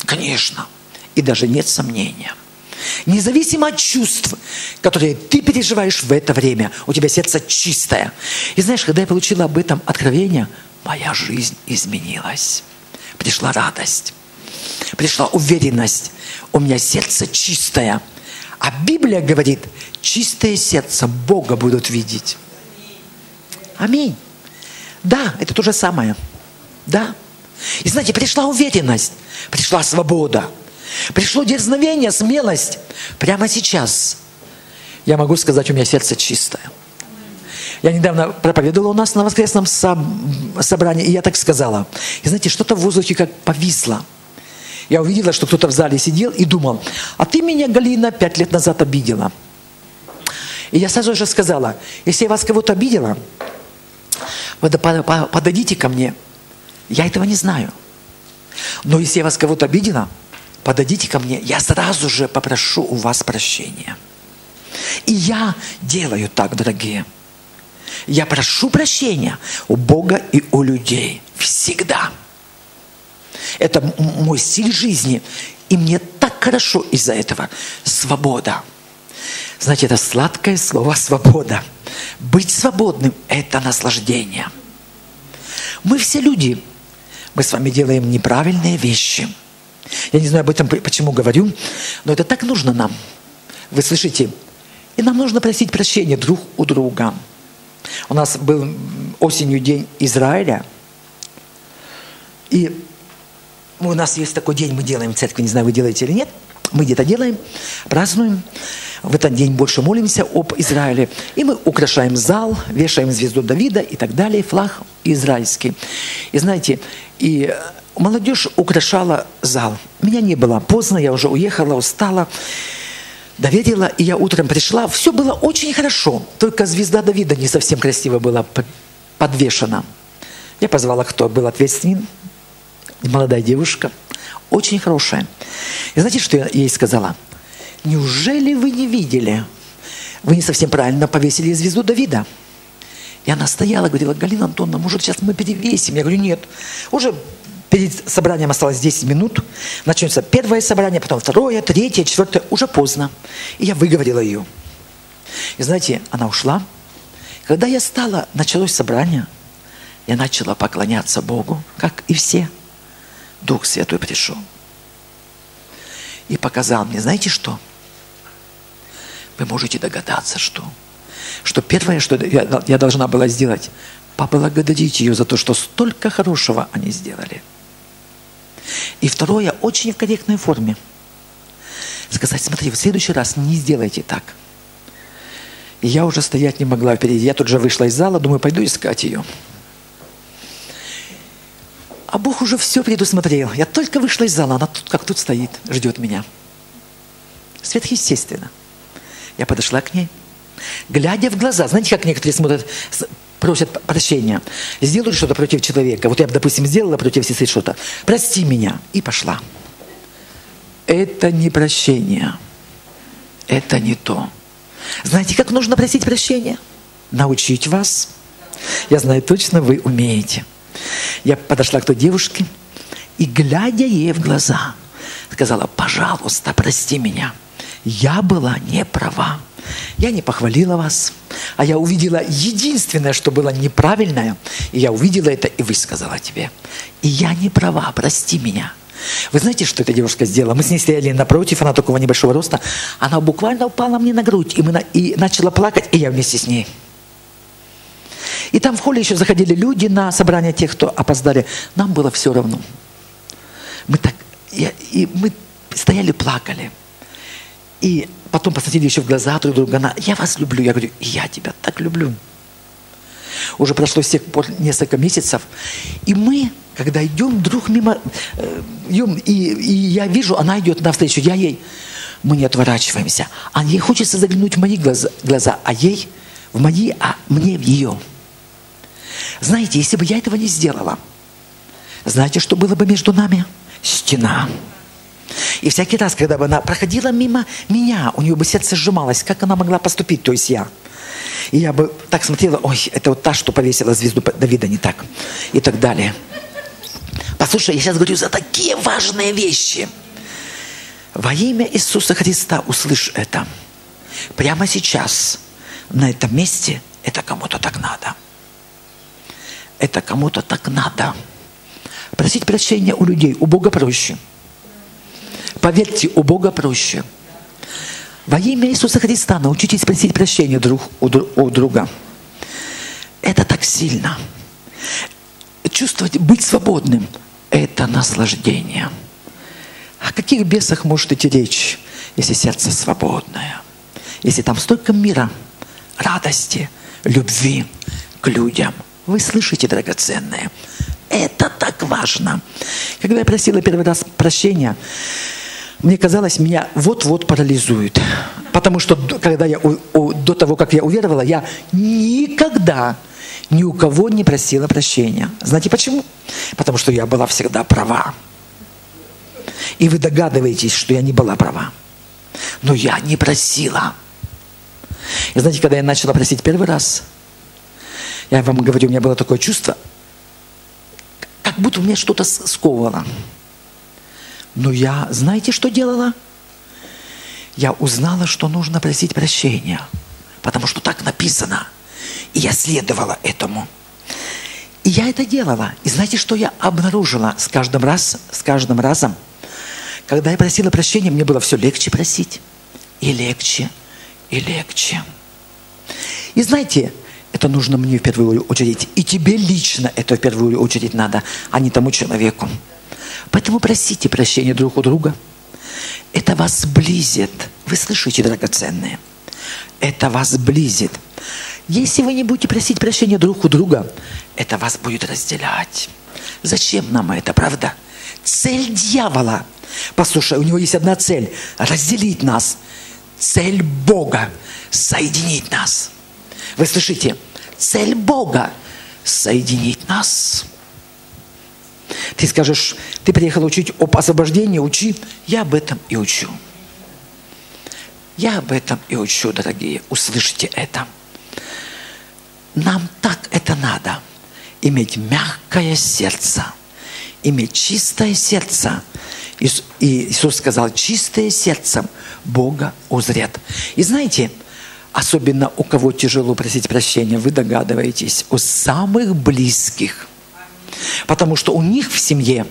Конечно. И даже нет сомнения. Независимо от чувств, которые ты переживаешь в это время, у тебя сердце чистое. И знаешь, когда я получила об этом откровение, моя жизнь изменилась. Пришла радость, пришла уверенность. У меня сердце чистое. А Библия говорит, чистое сердце Бога будут видеть. Аминь. Да, это то же самое. Да. И знаете, пришла уверенность, пришла свобода – Пришло дерзновение, смелость. Прямо сейчас я могу сказать, у меня сердце чистое. Я недавно проповедовала у нас на воскресном собрании, и я так сказала. И знаете, что-то в воздухе как повисло. Я увидела, что кто-то в зале сидел и думал, а ты меня, Галина, пять лет назад обидела. И я сразу же сказала, если я вас кого-то обидела, подойдите ко мне. Я этого не знаю. Но если я вас кого-то обидела, подойдите ко мне, я сразу же попрошу у вас прощения. И я делаю так, дорогие. Я прошу прощения у Бога и у людей. Всегда. Это мой стиль жизни. И мне так хорошо из-за этого. Свобода. Знаете, это сладкое слово «свобода». Быть свободным – это наслаждение. Мы все люди. Мы с вами делаем неправильные вещи – я не знаю об этом, почему говорю, но это так нужно нам. Вы слышите? И нам нужно просить прощения друг у друга. У нас был осенью день Израиля, и у нас есть такой день, мы делаем в церкви, не знаю, вы делаете или нет, мы где-то делаем, празднуем, в этот день больше молимся об Израиле, и мы украшаем зал, вешаем звезду Давида и так далее, флаг израильский. И знаете, и молодежь украшала зал. Меня не было. Поздно, я уже уехала, устала. Доверила, и я утром пришла. Все было очень хорошо. Только звезда Давида не совсем красиво была подвешена. Я позвала, кто был ответственен. Молодая девушка. Очень хорошая. И знаете, что я ей сказала? Неужели вы не видели? Вы не совсем правильно повесили звезду Давида. И она стояла, говорила, Галина Антоновна, может, сейчас мы перевесим? Я говорю, нет. Уже Перед собранием осталось 10 минут. Начнется первое собрание, потом второе, третье, четвертое. Уже поздно. И я выговорила ее. И знаете, она ушла. Когда я стала, началось собрание, я начала поклоняться Богу, как и все. Дух Святой пришел. И показал мне, знаете что? Вы можете догадаться, что? Что первое, что я, я должна была сделать, поблагодарить ее за то, что столько хорошего они сделали – и второе, очень в корректной форме. Сказать, смотри, в следующий раз не сделайте так. И я уже стоять не могла впереди. Я тут же вышла из зала, думаю, пойду искать ее. А Бог уже все предусмотрел. Я только вышла из зала, она тут как тут стоит, ждет меня. Сверхъестественно. Я подошла к ней, глядя в глаза. Знаете, как некоторые смотрят просят прощения, сделали что-то против человека. Вот я, допустим, сделала против сестры что-то. Прости меня. И пошла. Это не прощение. Это не то. Знаете, как нужно просить прощения? Научить вас. Я знаю точно, вы умеете. Я подошла к той девушке и, глядя ей в глаза, сказала, пожалуйста, прости меня. Я была не права. я не похвалила вас, а я увидела единственное, что было неправильное, и я увидела это и высказала тебе. И я не права, прости меня. Вы знаете, что эта девушка сделала? Мы с ней стояли напротив, она такого небольшого роста. Она буквально упала мне на грудь и, мы на, и начала плакать, и я вместе с ней. И там в холле еще заходили люди на собрание тех, кто опоздали. Нам было все равно. Мы так, и, и мы стояли, плакали. И потом посмотрели еще в глаза друг друга. Она, я вас люблю. Я говорю, я тебя так люблю. Уже прошло с тех пор несколько месяцев. И мы, когда идем друг мимо, э, идем, и, и я вижу, она идет навстречу, я ей, мы не отворачиваемся. А ей хочется заглянуть в мои глаза, глаза а ей в мои, а мне в ее. Знаете, если бы я этого не сделала, знаете, что было бы между нами? Стена. И всякий раз, когда бы она проходила мимо меня, у нее бы сердце сжималось, как она могла поступить, то есть я. И я бы так смотрела, ой, это вот та, что повесила звезду Давида, не так. И так далее. Послушай, я сейчас говорю за такие важные вещи. Во имя Иисуса Христа услышь это. Прямо сейчас, на этом месте, это кому-то так надо. Это кому-то так надо. Просить прощения у людей, у Бога проще. Поверьте, у Бога проще. Во имя Иисуса Христа научитесь просить прощения друг у, у друга. Это так сильно. Чувствовать, быть свободным – это наслаждение. О каких бесах может идти речь, если сердце свободное? Если там столько мира, радости, любви к людям. Вы слышите, драгоценные? Это так важно. Когда я просила первый раз прощения, мне казалось, меня вот-вот парализует. Потому что когда я, до того, как я уверовала, я никогда ни у кого не просила прощения. Знаете почему? Потому что я была всегда права. И вы догадываетесь, что я не была права. Но я не просила. И знаете, когда я начала просить первый раз, я вам говорю, у меня было такое чувство, как будто у меня что-то сковывало. Но я, знаете, что делала? Я узнала, что нужно просить прощения, потому что так написано. И я следовала этому. И я это делала. И знаете, что я обнаружила с каждым, раз, с каждым разом? Когда я просила прощения, мне было все легче просить. И легче, и легче. И знаете, это нужно мне в первую очередь. И тебе лично это в первую очередь надо, а не тому человеку. Поэтому просите прощения друг у друга. Это вас сблизит. Вы слышите, драгоценные? Это вас сблизит. Если вы не будете просить прощения друг у друга, это вас будет разделять. Зачем нам это, правда? Цель дьявола. Послушай, у него есть одна цель – разделить нас. Цель Бога – соединить нас. Вы слышите? Цель Бога – соединить нас. Ты скажешь, ты приехал учить об освобождении, учи. Я об этом и учу. Я об этом и учу, дорогие. Услышьте это. Нам так это надо. Иметь мягкое сердце. Иметь чистое сердце. И Иисус сказал, чистое сердцем Бога узрят. И знаете, особенно у кого тяжело просить прощения, вы догадываетесь, у самых близких – Потому что у них в семье,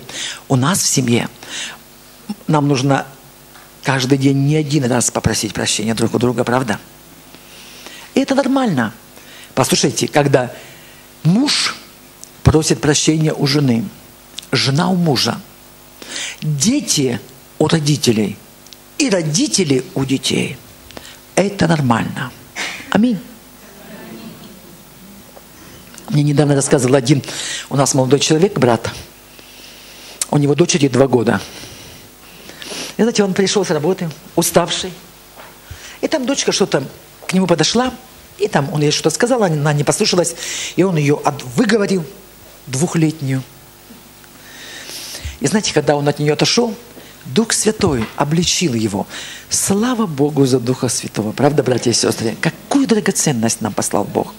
у нас в семье, нам нужно каждый день не один раз попросить прощения друг у друга, правда? И это нормально. Послушайте, когда муж просит прощения у жены, жена у мужа, дети у родителей и родители у детей, это нормально. Аминь. Мне недавно рассказывал один у нас молодой человек, брат. У него дочери два года. И знаете, он пришел с работы, уставший. И там дочка что-то к нему подошла, и там он ей что-то сказал, она не послушалась, и он ее выговорил, двухлетнюю. И знаете, когда он от нее отошел, Дух Святой обличил его. Слава Богу за Духа Святого. Правда, братья и сестры? Какую драгоценность нам послал Бог.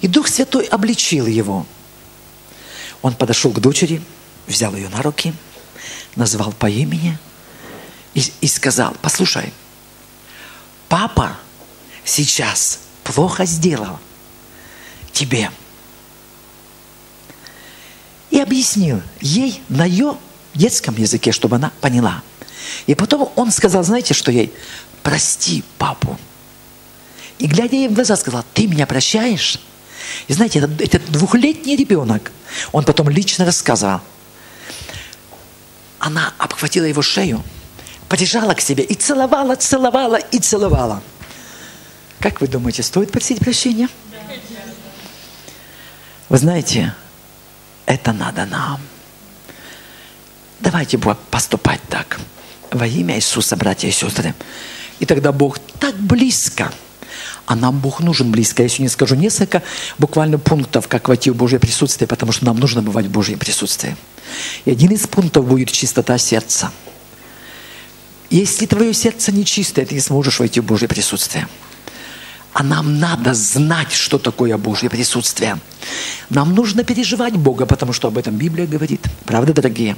И Дух Святой обличил его. Он подошел к дочери, взял ее на руки, назвал по имени и, и сказал, послушай, папа сейчас плохо сделал тебе. И объяснил ей на ее детском языке, чтобы она поняла. И потом он сказал, знаете, что ей? Прости папу. И глядя ей в глаза, сказал, ты меня прощаешь? И знаете, этот, этот двухлетний ребенок, он потом лично рассказывал. Она обхватила его шею, прижала к себе и целовала, целовала и целовала. Как вы думаете, стоит просить прощения? Вы знаете, это надо нам. Давайте поступать так. Во имя Иисуса, братья и сестры. И тогда Бог так близко. А нам Бог нужен близко. Я сегодня скажу несколько буквально пунктов, как войти в Божье присутствие, потому что нам нужно бывать в Божьем присутствии. И один из пунктов будет чистота сердца. Если твое сердце нечистое, ты не сможешь войти в Божье присутствие. А нам надо знать, что такое Божье присутствие. Нам нужно переживать Бога, потому что об этом Библия говорит. Правда, дорогие?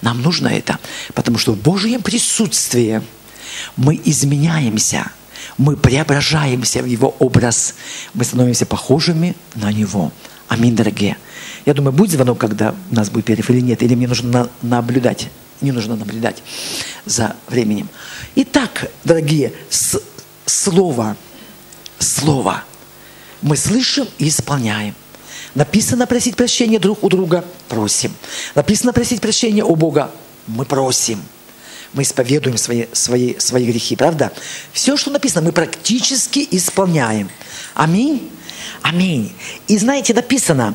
Нам нужно это, потому что в Божьем присутствии мы изменяемся, мы преображаемся в Его образ, мы становимся похожими на Него. Аминь, дорогие. Я думаю, будет звонок, когда у нас будет перерыв или нет, или мне нужно на- наблюдать. Не нужно наблюдать за временем. Итак, дорогие, слово – Слово мы слышим и исполняем. Написано просить прощения друг у друга – просим. Написано просить прощения у Бога – мы просим. Мы исповедуем свои, свои, свои грехи, правда? Все, что написано, мы практически исполняем. Аминь. Аминь. И знаете, написано,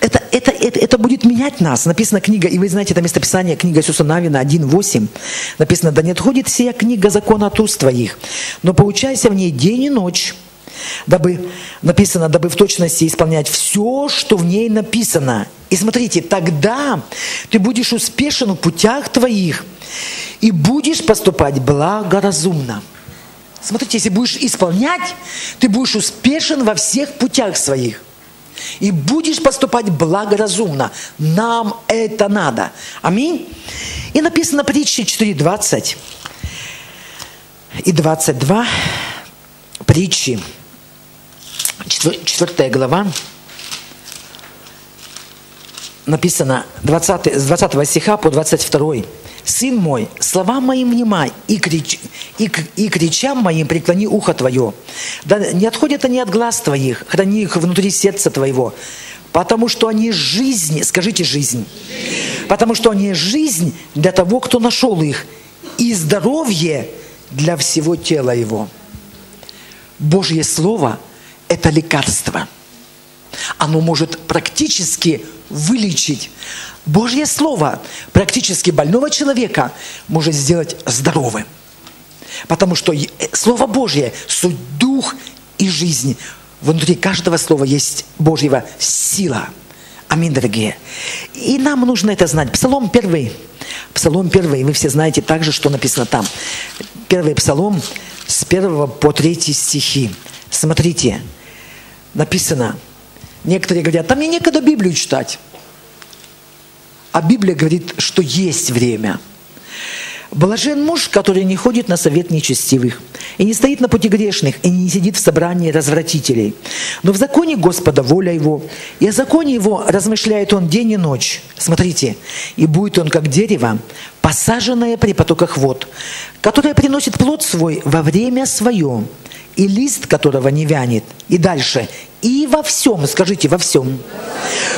это, это, это, это будет менять нас. Написана книга, и вы знаете, это местописание, книга Иисуса Навина 1.8. Написано, да не отходит сия книга закона уст твоих, но поучайся в ней день и ночь, дабы, написано, дабы в точности исполнять все, что в ней написано. И смотрите, тогда ты будешь успешен в путях твоих и будешь поступать благоразумно. Смотрите, если будешь исполнять, ты будешь успешен во всех путях своих. И будешь поступать благоразумно. Нам это надо. Аминь. И написано притчи 4.20 и 22. Притчи. 4 глава. Написано 20, с 20 стиха по 22. «Сын мой, слова моим внимай, и, крич, и, и кричам моим преклони ухо твое. Да не отходят они от глаз твоих, храни их внутри сердца твоего, потому что они жизнь, скажите жизнь, потому что они жизнь для того, кто нашел их, и здоровье для всего тела его». Божье Слово – это лекарство. Оно может практически вылечить. Божье Слово практически больного человека может сделать здоровым. Потому что э, Слово Божье – суть дух и жизнь. Внутри каждого слова есть Божьего сила. Аминь, дорогие. И нам нужно это знать. Псалом первый. Псалом первый. Вы все знаете также, что написано там. Первый псалом с первого по третий стихи. Смотрите, написано. Некоторые говорят, там мне некогда Библию читать. А Библия говорит, что есть время. Блажен муж, который не ходит на совет нечестивых, и не стоит на пути грешных, и не сидит в собрании развратителей. Но в законе Господа воля его, и о законе его размышляет он день и ночь. Смотрите, и будет он как дерево, посаженное при потоках вод, которое приносит плод свой во время свое, и лист которого не вянет. И дальше, и во всем, скажите, во всем,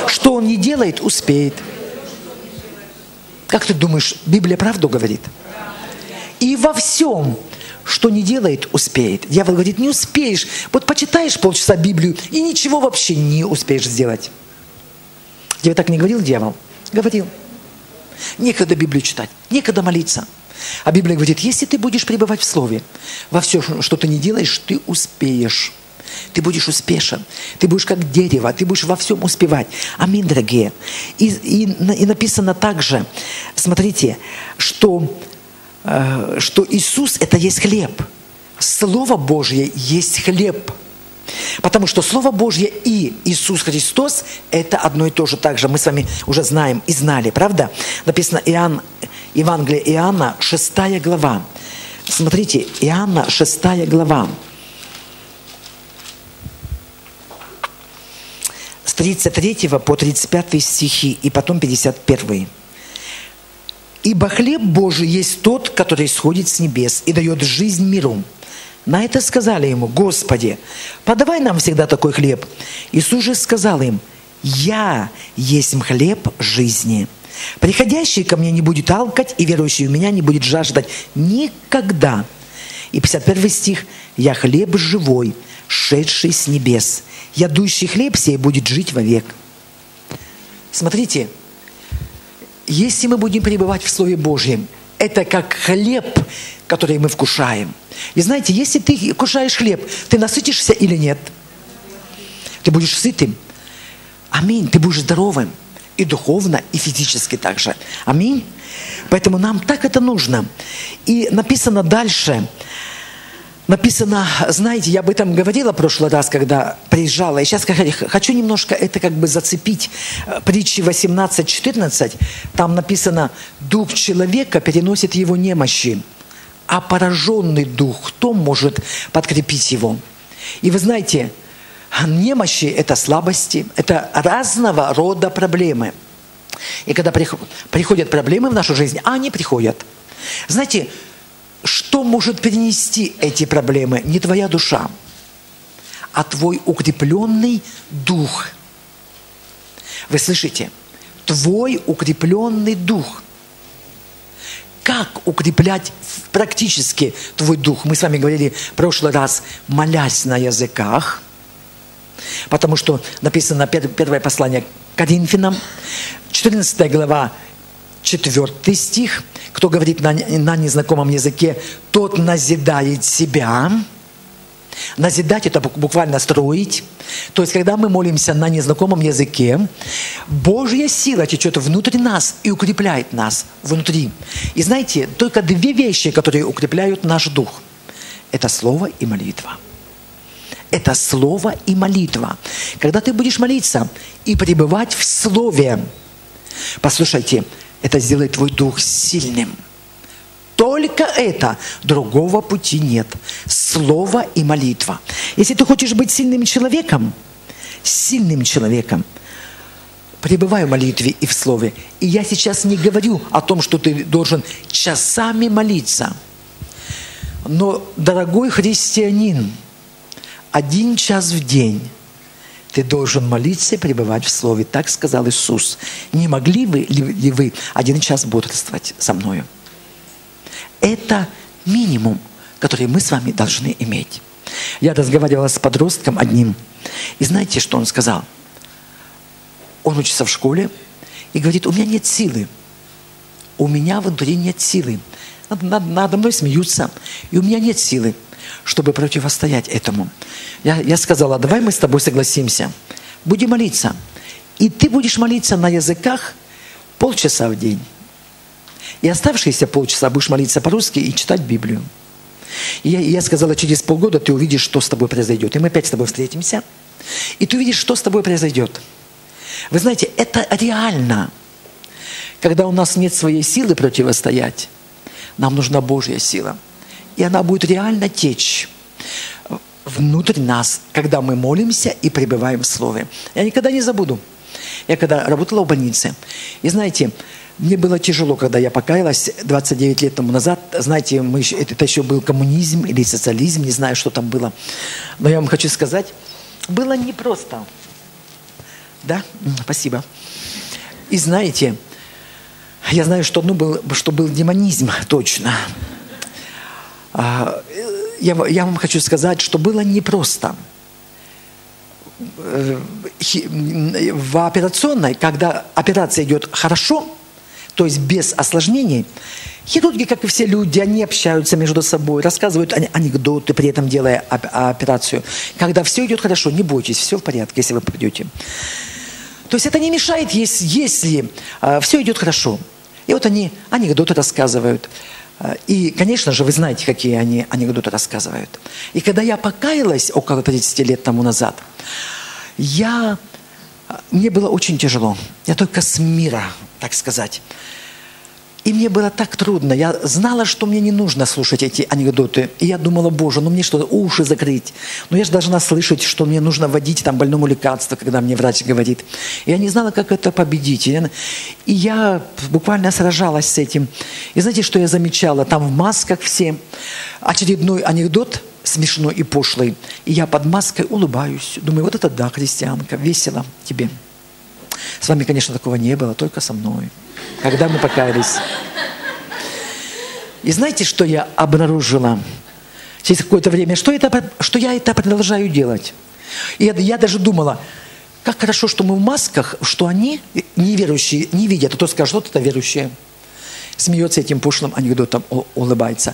что он не делает, успеет. Как ты думаешь, Библия правду говорит? И во всем, что не делает, успеет. Дьявол говорит, не успеешь. Вот почитаешь полчаса Библию и ничего вообще не успеешь сделать. Тебе так не говорил дьявол? Говорил. Некогда Библию читать, некогда молиться. А Библия говорит, если ты будешь пребывать в Слове, во все, что ты не делаешь, ты успеешь. Ты будешь успешен. Ты будешь как дерево. Ты будешь во всем успевать. Аминь, дорогие. И, и, и написано также, смотрите, что, э, что Иисус – это есть хлеб. Слово Божье есть хлеб. Потому что Слово Божье и Иисус Христос – это одно и то же. Также мы с вами уже знаем и знали, правда? Написано Иоанн, Евангелие Иоанна, 6 глава. Смотрите, Иоанна, 6 глава. С 33 по 35 стихи и потом 51. «Ибо хлеб Божий есть тот, который сходит с небес и дает жизнь миру». На это сказали ему, «Господи, подавай нам всегда такой хлеб». Иисус же сказал им, «Я есть хлеб жизни». Приходящий ко мне не будет алкать, и верующий в меня не будет жаждать никогда. И 51 стих. «Я хлеб живой, шедший с небес. Ядущий хлеб сей будет жить вовек». Смотрите, если мы будем пребывать в Слове Божьем, это как хлеб, который мы вкушаем. И знаете, если ты кушаешь хлеб, ты насытишься или нет? Ты будешь сытым. Аминь. Ты будешь здоровым и духовно, и физически также. Аминь. Поэтому нам так это нужно. И написано дальше, написано, знаете, я об этом говорила в прошлый раз, когда приезжала, и сейчас хочу немножко это как бы зацепить. Притчи 18.14, там написано, дух человека переносит его немощи, а пораженный дух, кто может подкрепить его? И вы знаете, Немощи – это слабости, это разного рода проблемы. И когда приходят проблемы в нашу жизнь, а они приходят. Знаете, что может перенести эти проблемы? Не твоя душа, а твой укрепленный дух. Вы слышите? Твой укрепленный дух. Как укреплять практически твой дух? Мы с вами говорили в прошлый раз, молясь на языках – Потому что написано первое послание к Коринфянам, 14 глава, 4 стих. Кто говорит на, на незнакомом языке, тот назидает себя. Назидать – это буквально строить. То есть, когда мы молимся на незнакомом языке, Божья сила течет внутрь нас и укрепляет нас внутри. И знаете, только две вещи, которые укрепляют наш дух – это слово и молитва – это слово и молитва. Когда ты будешь молиться и пребывать в слове, послушайте, это сделает твой дух сильным. Только это, другого пути нет. Слово и молитва. Если ты хочешь быть сильным человеком, сильным человеком, пребывай в молитве и в слове. И я сейчас не говорю о том, что ты должен часами молиться. Но, дорогой христианин, один час в день ты должен молиться и пребывать в Слове. Так сказал Иисус. Не могли вы ли вы один час бодрствовать со мною? Это минимум, который мы с вами должны иметь. Я разговаривала с подростком одним, и знаете, что он сказал? Он учится в школе и говорит, у меня нет силы. У меня внутри нет силы. Над, надо мной смеются, и у меня нет силы чтобы противостоять этому. Я, я сказала, давай мы с тобой согласимся. Будем молиться. И ты будешь молиться на языках полчаса в день. И оставшиеся полчаса будешь молиться по-русски и читать Библию. И я, я сказала, через полгода ты увидишь, что с тобой произойдет. И мы опять с тобой встретимся. И ты увидишь, что с тобой произойдет. Вы знаете, это реально. Когда у нас нет своей силы противостоять, нам нужна Божья сила – и она будет реально течь внутрь нас, когда мы молимся и пребываем в Слове. Я никогда не забуду. Я когда работала в больнице, и знаете, мне было тяжело, когда я покаялась 29 лет тому назад. Знаете, мы еще, это еще был коммунизм или социализм, не знаю, что там было. Но я вам хочу сказать, было непросто. Да? Спасибо. И знаете, я знаю, что, ну, был, что был демонизм, точно. А, я, я вам хочу сказать, что было непросто. Э, в операционной, когда операция идет хорошо, то есть без осложнений, хирурги, как и все люди, они общаются между собой, рассказывают анекдоты, при этом делая операцию. Когда все идет хорошо, не бойтесь, все в порядке, если вы придете. То есть это не мешает, если, если э, все идет хорошо. И вот они анекдоты рассказывают. Э, и, конечно же, вы знаете, какие они анекдоты рассказывают. И когда я покаялась около 30 лет тому назад, я, э, мне было очень тяжело. Я только с мира, так сказать. И мне было так трудно. Я знала, что мне не нужно слушать эти анекдоты. И я думала, боже, ну мне что, уши закрыть? Ну я же должна слышать, что мне нужно вводить там больному лекарство, когда мне врач говорит. И я не знала, как это победить. И я буквально сражалась с этим. И знаете, что я замечала? Там в масках все. Очередной анекдот смешной и пошлый. И я под маской улыбаюсь. Думаю, вот это да, христианка, весело тебе. С вами, конечно, такого не было, только со мной. Когда мы покаялись. И знаете, что я обнаружила через какое-то время? Что, это, что я это продолжаю делать. И я, я даже думала, как хорошо, что мы в масках, что они, неверующие, не видят, а то скажут, вот это верующие. Смеется этим пошлым анекдотом, улыбается.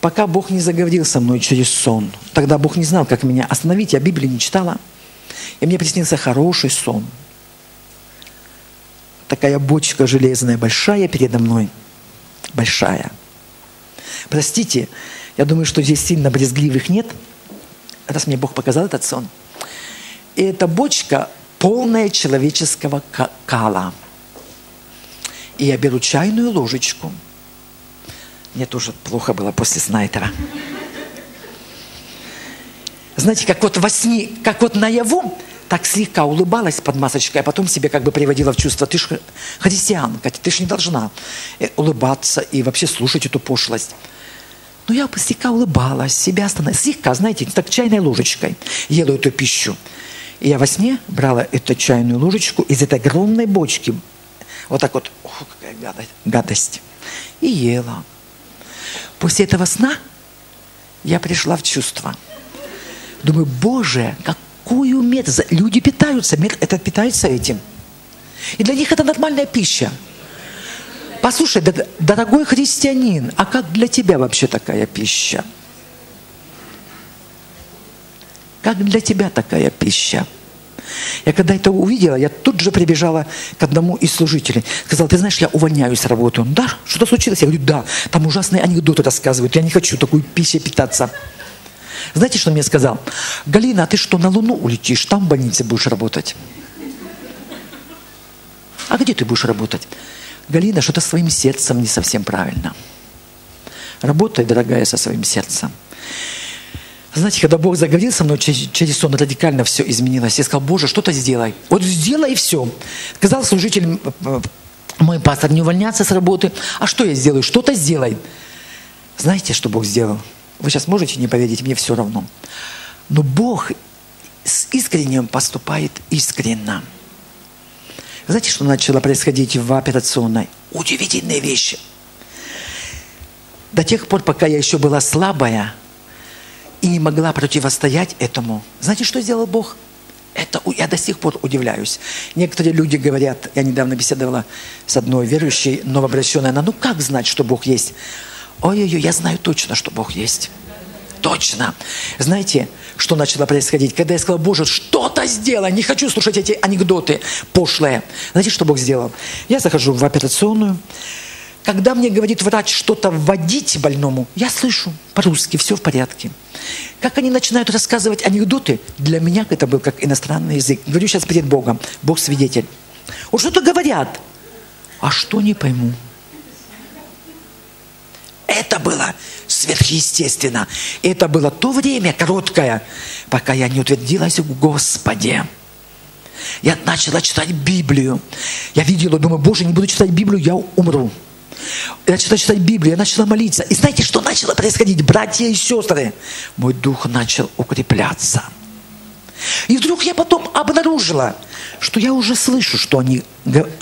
Пока Бог не заговорил со мной через сон, тогда Бог не знал, как меня остановить, я Библии не читала. И мне приснился хороший сон – такая бочка железная, большая передо мной. Большая. Простите, я думаю, что здесь сильно брезгливых нет, раз мне Бог показал этот сон. И эта бочка полная человеческого кала. И я беру чайную ложечку. Мне тоже плохо было после снайпера. Знаете, как вот во сне, как вот наяву, так слегка улыбалась под масочкой, а потом себе как бы приводила в чувство, ты же христианка, ты же не должна э, улыбаться и вообще слушать эту пошлость. Но я слегка улыбалась, себя остановила, слегка, знаете, так чайной ложечкой ела эту пищу. И я во сне брала эту чайную ложечку из этой огромной бочки, вот так вот, ох, какая гадость, гадость, и ела. После этого сна я пришла в чувство. Думаю, Боже, как какую мерзость. Люди питаются, это питаются этим. И для них это нормальная пища. Послушай, дорогой христианин, а как для тебя вообще такая пища? Как для тебя такая пища? Я когда это увидела, я тут же прибежала к одному из служителей. Сказала, ты знаешь, я увольняюсь с работы. Он, да, что-то случилось? Я говорю, да, там ужасные анекдоты рассказывают. Я не хочу такой пищей питаться. Знаете, что мне сказал? Галина, а ты что, на Луну улетишь? Там в больнице будешь работать. А где ты будешь работать? Галина, что-то своим сердцем не совсем правильно. Работай, дорогая, со своим сердцем. Знаете, когда Бог заговорил со мной через, через сон, радикально все изменилось. Я сказал, Боже, что-то сделай. Вот сделай и все. Сказал служитель, э, мой пастор, не увольняться с работы. А что я сделаю? Что-то сделай. Знаете, что Бог сделал? Вы сейчас можете не поверить, мне все равно. Но Бог с искренним поступает искренно. Знаете, что начало происходить в операционной? Удивительные вещи. До тех пор, пока я еще была слабая и не могла противостоять этому, знаете, что сделал Бог? Это я до сих пор удивляюсь. Некоторые люди говорят, я недавно беседовала с одной верующей, новообращенной, она, ну как знать, что Бог есть? Ой-ой-ой, я знаю точно, что Бог есть. Точно. Знаете, что начало происходить? Когда я сказал, Боже, что-то сделай, не хочу слушать эти анекдоты пошлые. Знаете, что Бог сделал? Я захожу в операционную. Когда мне говорит врач что-то вводить больному, я слышу по-русски, все в порядке. Как они начинают рассказывать анекдоты, для меня это был как иностранный язык. Говорю сейчас перед Богом, Бог свидетель. Вот что-то говорят, а что не пойму. Это было сверхъестественно. Это было то время короткое, пока я не утвердилась в Господе. Я начала читать Библию. Я видела, думаю, Боже, не буду читать Библию, я умру. Я начала читать Библию, я начала молиться. И знаете, что начало происходить, братья и сестры? Мой дух начал укрепляться. И вдруг я потом обнаружила, что я уже слышу, что они,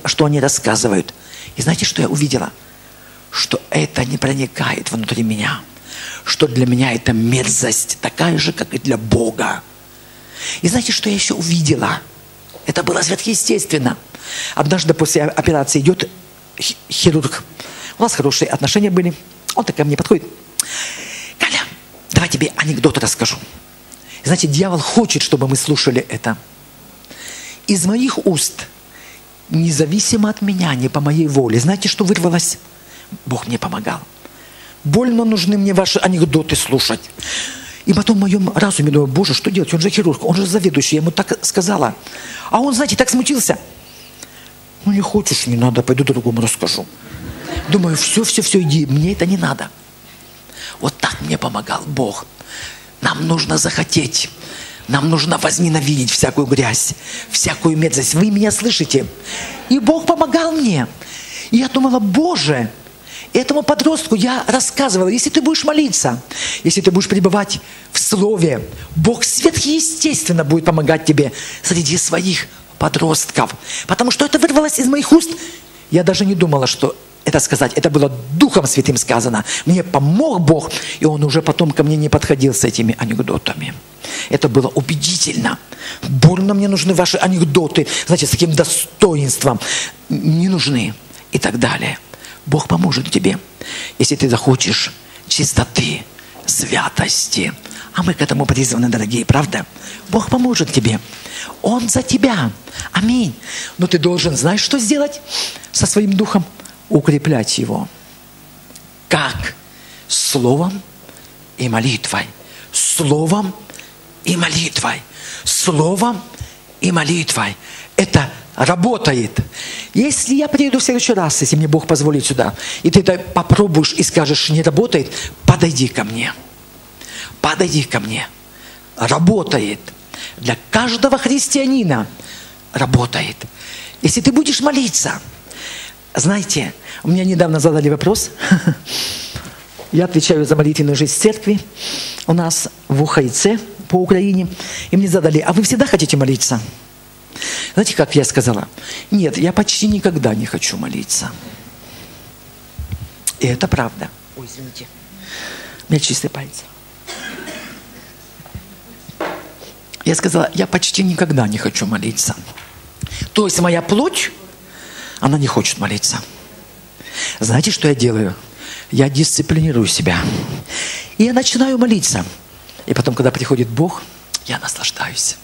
что они рассказывают. И знаете, что я увидела? Что это не проникает внутри меня, что для меня это мерзость, такая же, как и для Бога. И знаете, что я еще увидела? Это было сверхъестественно. Однажды после операции идет хирург. У нас хорошие отношения были. Он так ко мне подходит. Галя, давай тебе анекдот расскажу. И знаете, дьявол хочет, чтобы мы слушали это. Из моих уст, независимо от меня, не по моей воле, знаете, что вырвалось? Бог мне помогал. Больно нужны мне ваши анекдоты слушать. И потом в моем разуме думаю, боже, что делать? Он же хирург, он же заведующий, я ему так сказала. А он, знаете, так смутился. Ну не хочешь, не надо, пойду другому расскажу. Думаю, все, все, все, иди, мне это не надо. Вот так мне помогал Бог. Нам нужно захотеть. Нам нужно возненавидеть всякую грязь, всякую мерзость. Вы меня слышите? И Бог помогал мне. И я думала, Боже, этому подростку я рассказывала, если ты будешь молиться, если ты будешь пребывать в Слове, Бог сверхъестественно будет помогать тебе среди своих подростков. Потому что это вырвалось из моих уст. Я даже не думала, что это сказать. Это было Духом Святым сказано. Мне помог Бог, и Он уже потом ко мне не подходил с этими анекдотами. Это было убедительно. Больно мне нужны ваши анекдоты, знаете, с таким достоинством. Не нужны. И так далее. Бог поможет тебе, если ты захочешь чистоты, святости. А мы к этому призваны, дорогие, правда? Бог поможет тебе. Он за тебя. Аминь. Но ты должен, знаешь, что сделать со своим духом? Укреплять его. Как? Словом и молитвой. Словом и молитвой. Словом и молитвой. Это работает. Если я приеду в следующий раз, если мне Бог позволит сюда, и ты это попробуешь и скажешь, не работает, подойди ко мне. Подойди ко мне. Работает. Для каждого христианина работает. Если ты будешь молиться, знаете, у меня недавно задали вопрос. Я отвечаю за молитвенную жизнь церкви у нас в УХИЦ по Украине. И мне задали, а вы всегда хотите молиться? Знаете, как я сказала? Нет, я почти никогда не хочу молиться. И это правда. Ой, извините. У меня чистые пальцы. Я сказала, я почти никогда не хочу молиться. То есть моя плоть, она не хочет молиться. Знаете, что я делаю? Я дисциплинирую себя. И я начинаю молиться. И потом, когда приходит Бог, я наслаждаюсь.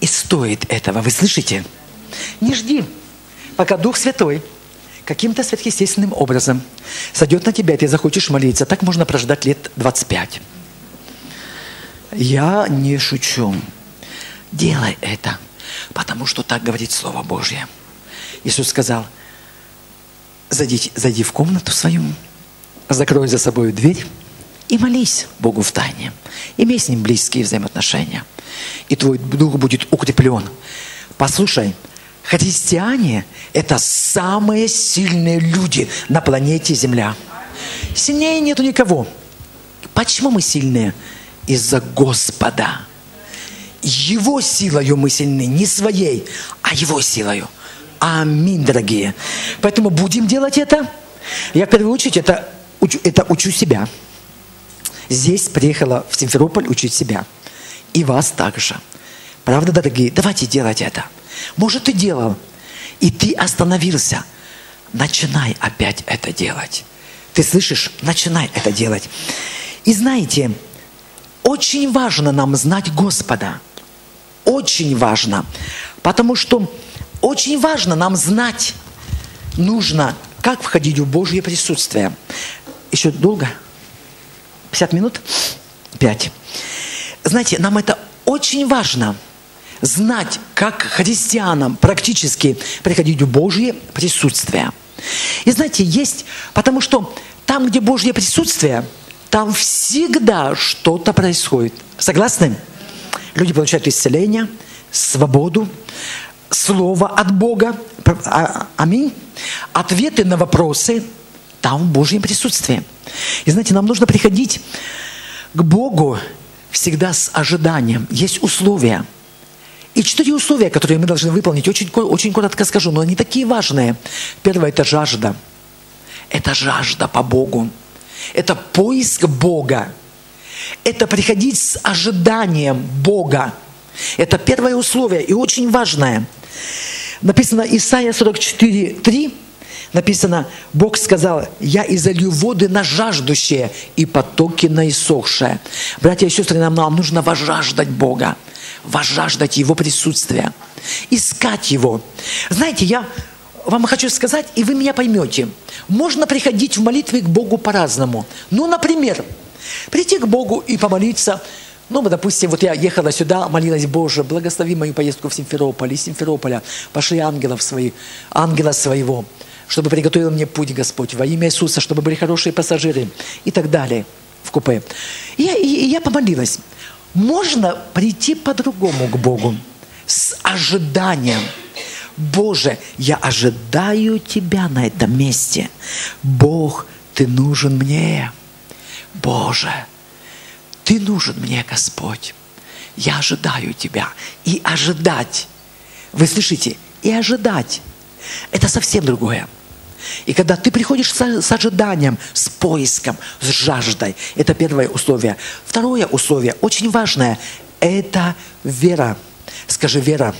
И стоит этого, вы слышите? Не жди, пока Дух Святой каким-то сверхъестественным образом сойдет на тебя, и ты захочешь молиться. Так можно прождать лет 25. Я не шучу. Делай это, потому что так говорит Слово Божье. Иисус сказал, зайди, зайди в комнату свою, закрой за собой дверь и молись Богу в тайне. Имей с Ним близкие взаимоотношения. И твой дух будет укреплен. Послушай, христиане – это самые сильные люди на планете Земля. Сильнее нету никого. Почему мы сильные? Из-за Господа. Его силою мы сильны, не своей, а Его силою. Аминь, дорогие. Поэтому будем делать это. Я в первую очередь это это учу себя. Здесь приехала в Симферополь учить себя. И вас также. Правда, дорогие? Давайте делать это. Может, ты делал, и ты остановился. Начинай опять это делать. Ты слышишь? Начинай это делать. И знаете, очень важно нам знать Господа. Очень важно. Потому что очень важно нам знать, нужно, как входить в Божье присутствие. Еще долго? 50 минут? 5. Знаете, нам это очень важно знать, как христианам практически приходить в Божье присутствие. И знаете, есть, потому что там, где Божье присутствие, там всегда что-то происходит. Согласны? Люди получают исцеление, свободу, слово от Бога. А, аминь. Ответы на вопросы там в Божьем присутствии. И знаете, нам нужно приходить к Богу всегда с ожиданием. Есть условия. И четыре условия, которые мы должны выполнить, очень, очень коротко скажу, но они такие важные. Первое – это жажда. Это жажда по Богу. Это поиск Бога. Это приходить с ожиданием Бога. Это первое условие и очень важное. Написано Исайя 44, 3, написано, Бог сказал, я изолью воды на жаждущие и потоки на иссохшие. Братья и сестры, нам, нам нужно возжаждать Бога, возжаждать Его присутствия, искать Его. Знаете, я вам хочу сказать, и вы меня поймете, можно приходить в молитве к Богу по-разному. Ну, например, прийти к Богу и помолиться – ну, допустим, вот я ехала сюда, молилась, Боже, благослови мою поездку в Симферополь. Из Симферополя пошли ангелов свои, ангела своего чтобы приготовил мне путь Господь, во имя Иисуса, чтобы были хорошие пассажиры и так далее в купе. И я, и я помолилась. Можно прийти по-другому к Богу, с ожиданием. Боже, я ожидаю Тебя на этом месте. Бог, Ты нужен мне. Боже, Ты нужен мне, Господь. Я ожидаю Тебя. И ожидать. Вы слышите? И ожидать. Это совсем другое. И когда ты приходишь с, с ожиданием, с поиском, с жаждой, это первое условие. Второе условие, очень важное, это вера. Скажи, вера.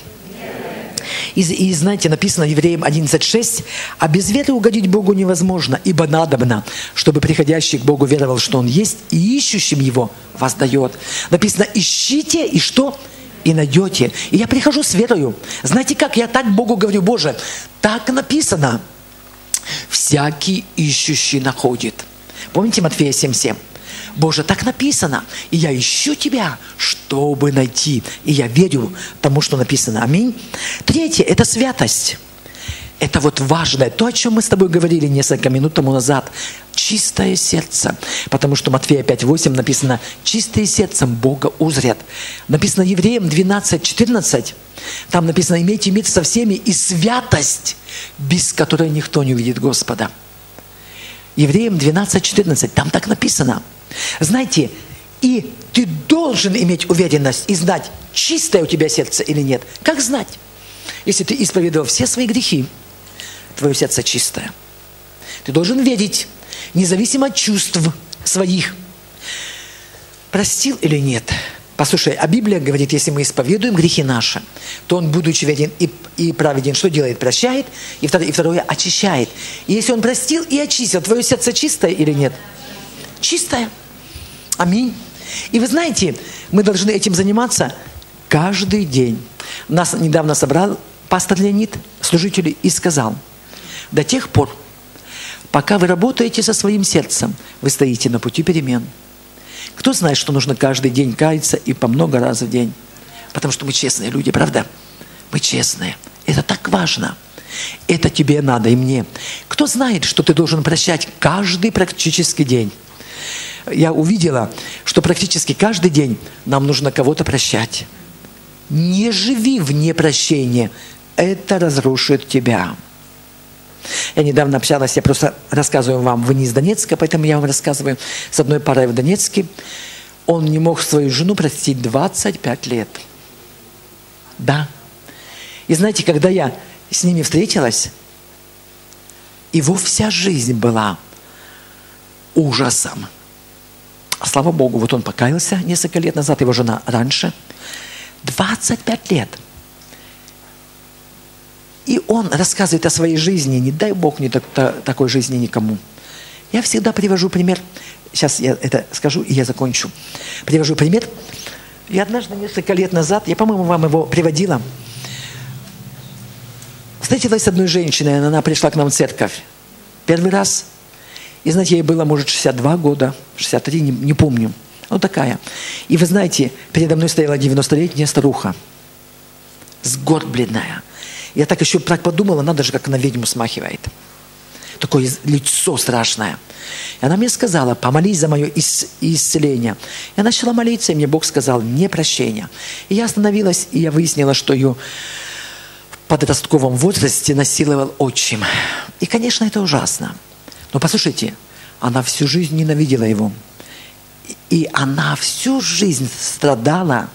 И, и знаете, написано Евреям 11.6, «А без веры угодить Богу невозможно, ибо надобно, чтобы приходящий к Богу веровал, что Он есть, и ищущим Его воздает». Написано «Ищите, и что?» и найдете. И я прихожу с верою. Знаете как? Я так Богу говорю, Боже, так написано. Всякий ищущий находит. Помните Матфея 7.7? Боже, так написано. И я ищу Тебя, чтобы найти. И я верю тому, что написано. Аминь. Третье – это святость. Это вот важное, то, о чем мы с тобой говорили несколько минут тому назад. Чистое сердце. Потому что Матфея 5.8 написано, чистые сердцем Бога узрят. Написано Евреям 12.14. Там написано, имейте мир со всеми и святость, без которой никто не увидит Господа. Евреям 12.14. Там так написано. Знаете, и ты должен иметь уверенность и знать, чистое у тебя сердце или нет. Как знать? Если ты исповедовал все свои грехи, твое сердце чистое. Ты должен верить, независимо от чувств своих. Простил или нет? Послушай, а Библия говорит, если мы исповедуем грехи наши, то Он, будучи верен и, и праведен, что делает? Прощает, и второе, и второе очищает. И если Он простил и очистил, твое сердце чистое или нет? Чистое. Аминь. И вы знаете, мы должны этим заниматься каждый день. Нас недавно собрал пастор Леонид, служители, и сказал – до тех пор, пока вы работаете со своим сердцем, вы стоите на пути перемен. Кто знает, что нужно каждый день каяться и по много раз в день? Потому что мы честные люди, правда? Мы честные. Это так важно. Это тебе надо и мне. Кто знает, что ты должен прощать каждый практически день? Я увидела, что практически каждый день нам нужно кого-то прощать. Не живи в непрощении. Это разрушит тебя. Я недавно общалась, я просто рассказываю вам, вы не из Донецка, поэтому я вам рассказываю с одной парой в Донецке. Он не мог свою жену простить 25 лет. Да. И знаете, когда я с ними встретилась, его вся жизнь была ужасом. Слава Богу, вот он покаялся несколько лет назад, его жена раньше. 25 лет – и он рассказывает о своей жизни. Не дай Бог не так, такой жизни никому. Я всегда привожу пример. Сейчас я это скажу, и я закончу. Привожу пример. Я однажды, несколько лет назад, я, по-моему, вам его приводила, встретилась с одной женщиной, она пришла к нам в церковь. Первый раз. И, знаете, ей было, может, 62 года, 63, не, не помню. Вот такая. И вы знаете, передо мной стояла 90-летняя старуха. Сгорбленная. Я так еще так подумала, надо же, как на ведьму смахивает. Такое лицо страшное. И она мне сказала, помолись за мое исцеление. Я начала молиться, и мне Бог сказал, не прощение. И я остановилась, и я выяснила, что ее в подростковом возрасте насиловал отчим. И, конечно, это ужасно. Но послушайте, она всю жизнь ненавидела его. И она всю жизнь страдала,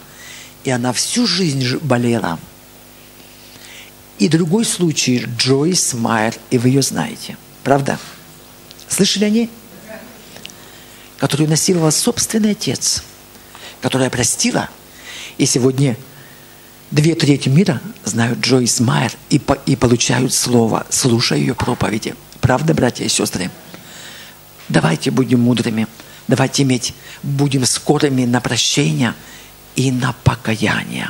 и она всю жизнь болела. И другой случай Джойс Майер, и вы ее знаете. Правда? Слышали они? Которую насиловал собственный отец, которая простила. И сегодня две трети мира знают Джойс Майер и, по, и получают слово, слушая ее проповеди. Правда, братья и сестры? Давайте будем мудрыми. Давайте иметь, будем скорыми на прощение и на покаяние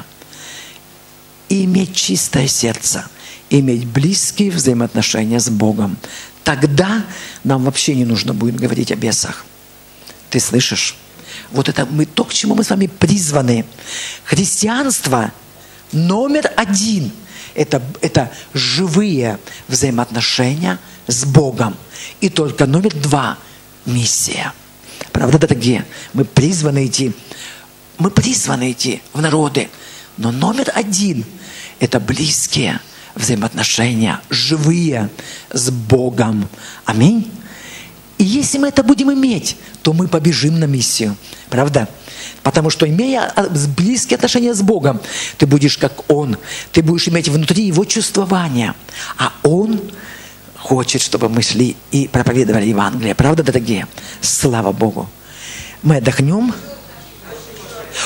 и иметь чистое сердце, иметь близкие взаимоотношения с Богом. Тогда нам вообще не нужно будет говорить о бесах. Ты слышишь? Вот это мы то, к чему мы с вами призваны. Христианство номер один это, это живые взаимоотношения с Богом. И только номер два – миссия. Правда, дорогие? Мы призваны идти, мы призваны идти в народы. Но номер один – это близкие взаимоотношения, живые с Богом. Аминь. И если мы это будем иметь, то мы побежим на миссию. Правда? Потому что, имея близкие отношения с Богом, ты будешь как Он. Ты будешь иметь внутри Его чувствования. А Он хочет, чтобы мы шли и проповедовали Евангелие. Правда, дорогие? Слава Богу. Мы отдохнем.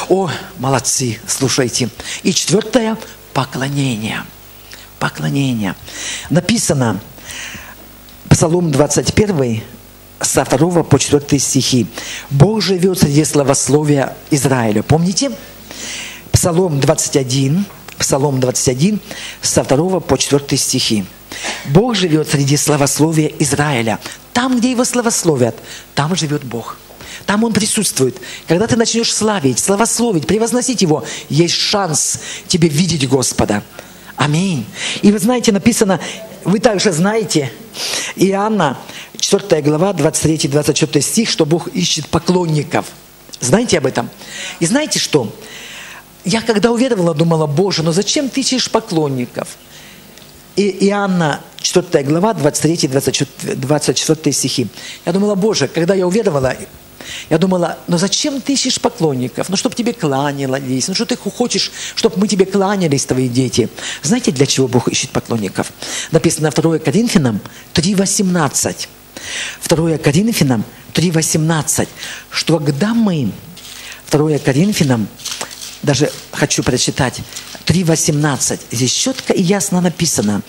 О, молодцы, слушайте. И четвертое – поклонение. Поклонение. Написано, Псалом 21, со 2 по 4 стихи. Бог живет среди славословия Израиля. Помните? Псалом 21, Псалом 21, со 2 по 4 стихи. Бог живет среди славословия Израиля. Там, где его славословят, там живет Бог. Там Он присутствует. Когда ты начнешь славить, славословить, превозносить Его, есть шанс тебе видеть Господа. Аминь. И вы знаете, написано, вы также знаете, Иоанна, 4 глава, 23-24 стих, что Бог ищет поклонников. Знаете об этом? И знаете что? Я когда уверовала, думала, Боже, но зачем ты ищешь поклонников? И Иоанна, 4 глава, 23-24 стихи. Я думала, Боже, когда я уверовала, я думала, ну зачем ты ищешь поклонников? Ну, чтобы тебе кланялись. Ну, что ты хочешь, чтобы мы тебе кланялись, твои дети? Знаете, для чего Бог ищет поклонников? Написано 2 Коринфянам 3.18. 2 Коринфянам 3.18. Что когда мы, 2 Коринфянам, даже хочу прочитать, 3.18. Здесь четко и ясно написано.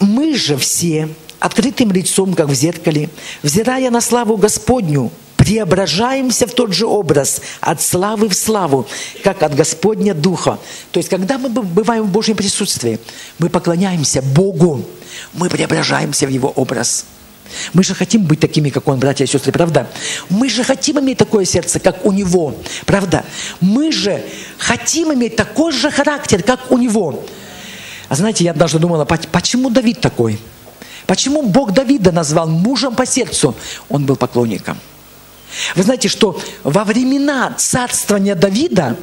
Мы же все открытым лицом, как в зеркале, взирая на славу Господню, преображаемся в тот же образ, от славы в славу, как от Господня Духа. То есть, когда мы бываем в Божьем присутствии, мы поклоняемся Богу, мы преображаемся в Его образ. Мы же хотим быть такими, как Он, братья и сестры, правда? Мы же хотим иметь такое сердце, как у Него, правда? Мы же хотим иметь такой же характер, как у Него. А знаете, я даже думала, почему Давид такой? Почему Бог Давида назвал мужем по сердцу? Он был поклонником. Вы знаете, что во времена царствования Давида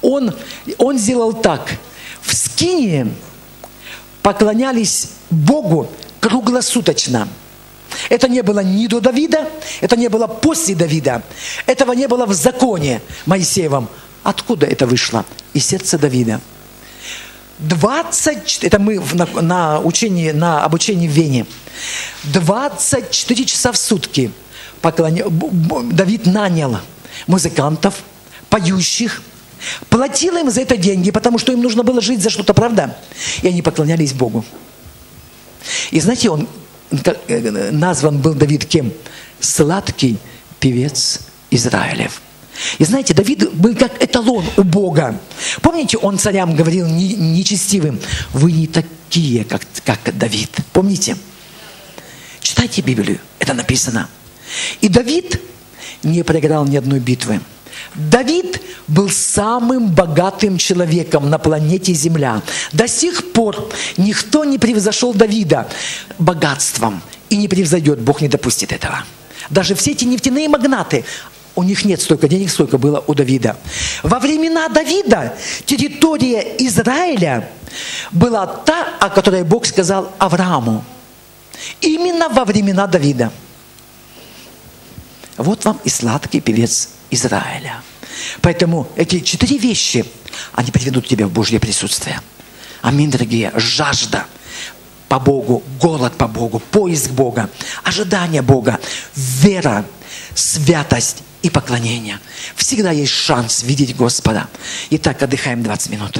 он, он сделал так. В Скинии поклонялись Богу круглосуточно. Это не было ни до Давида, это не было после Давида. Этого не было в законе Моисеевом. Откуда это вышло? Из сердца Давида. 20, это мы на, на, учении, на обучении в Вене, 24 часа в сутки поклоня... Давид нанял музыкантов, поющих, платил им за это деньги, потому что им нужно было жить за что-то, правда? И они поклонялись Богу. И знаете, он э, назван был Давид кем? Сладкий певец Израилев. И знаете, Давид был как эталон у Бога. Помните, он царям говорил нечестивым, вы не такие, как, как Давид. Помните? Читайте Библию, это написано. И Давид не проиграл ни одной битвы. Давид был самым богатым человеком на планете Земля. До сих пор никто не превзошел Давида богатством и не превзойдет. Бог не допустит этого. Даже все эти нефтяные магнаты, у них нет столько денег, сколько было у Давида. Во времена Давида территория Израиля была та, о которой Бог сказал Аврааму. Именно во времена Давида. Вот вам и сладкий певец Израиля. Поэтому эти четыре вещи, они приведут тебя в Божье присутствие. Аминь, дорогие. Жажда по Богу, голод по Богу, поиск Бога, ожидание Бога, вера, святость и поклонение. Всегда есть шанс видеть Господа. Итак, отдыхаем 20 минут.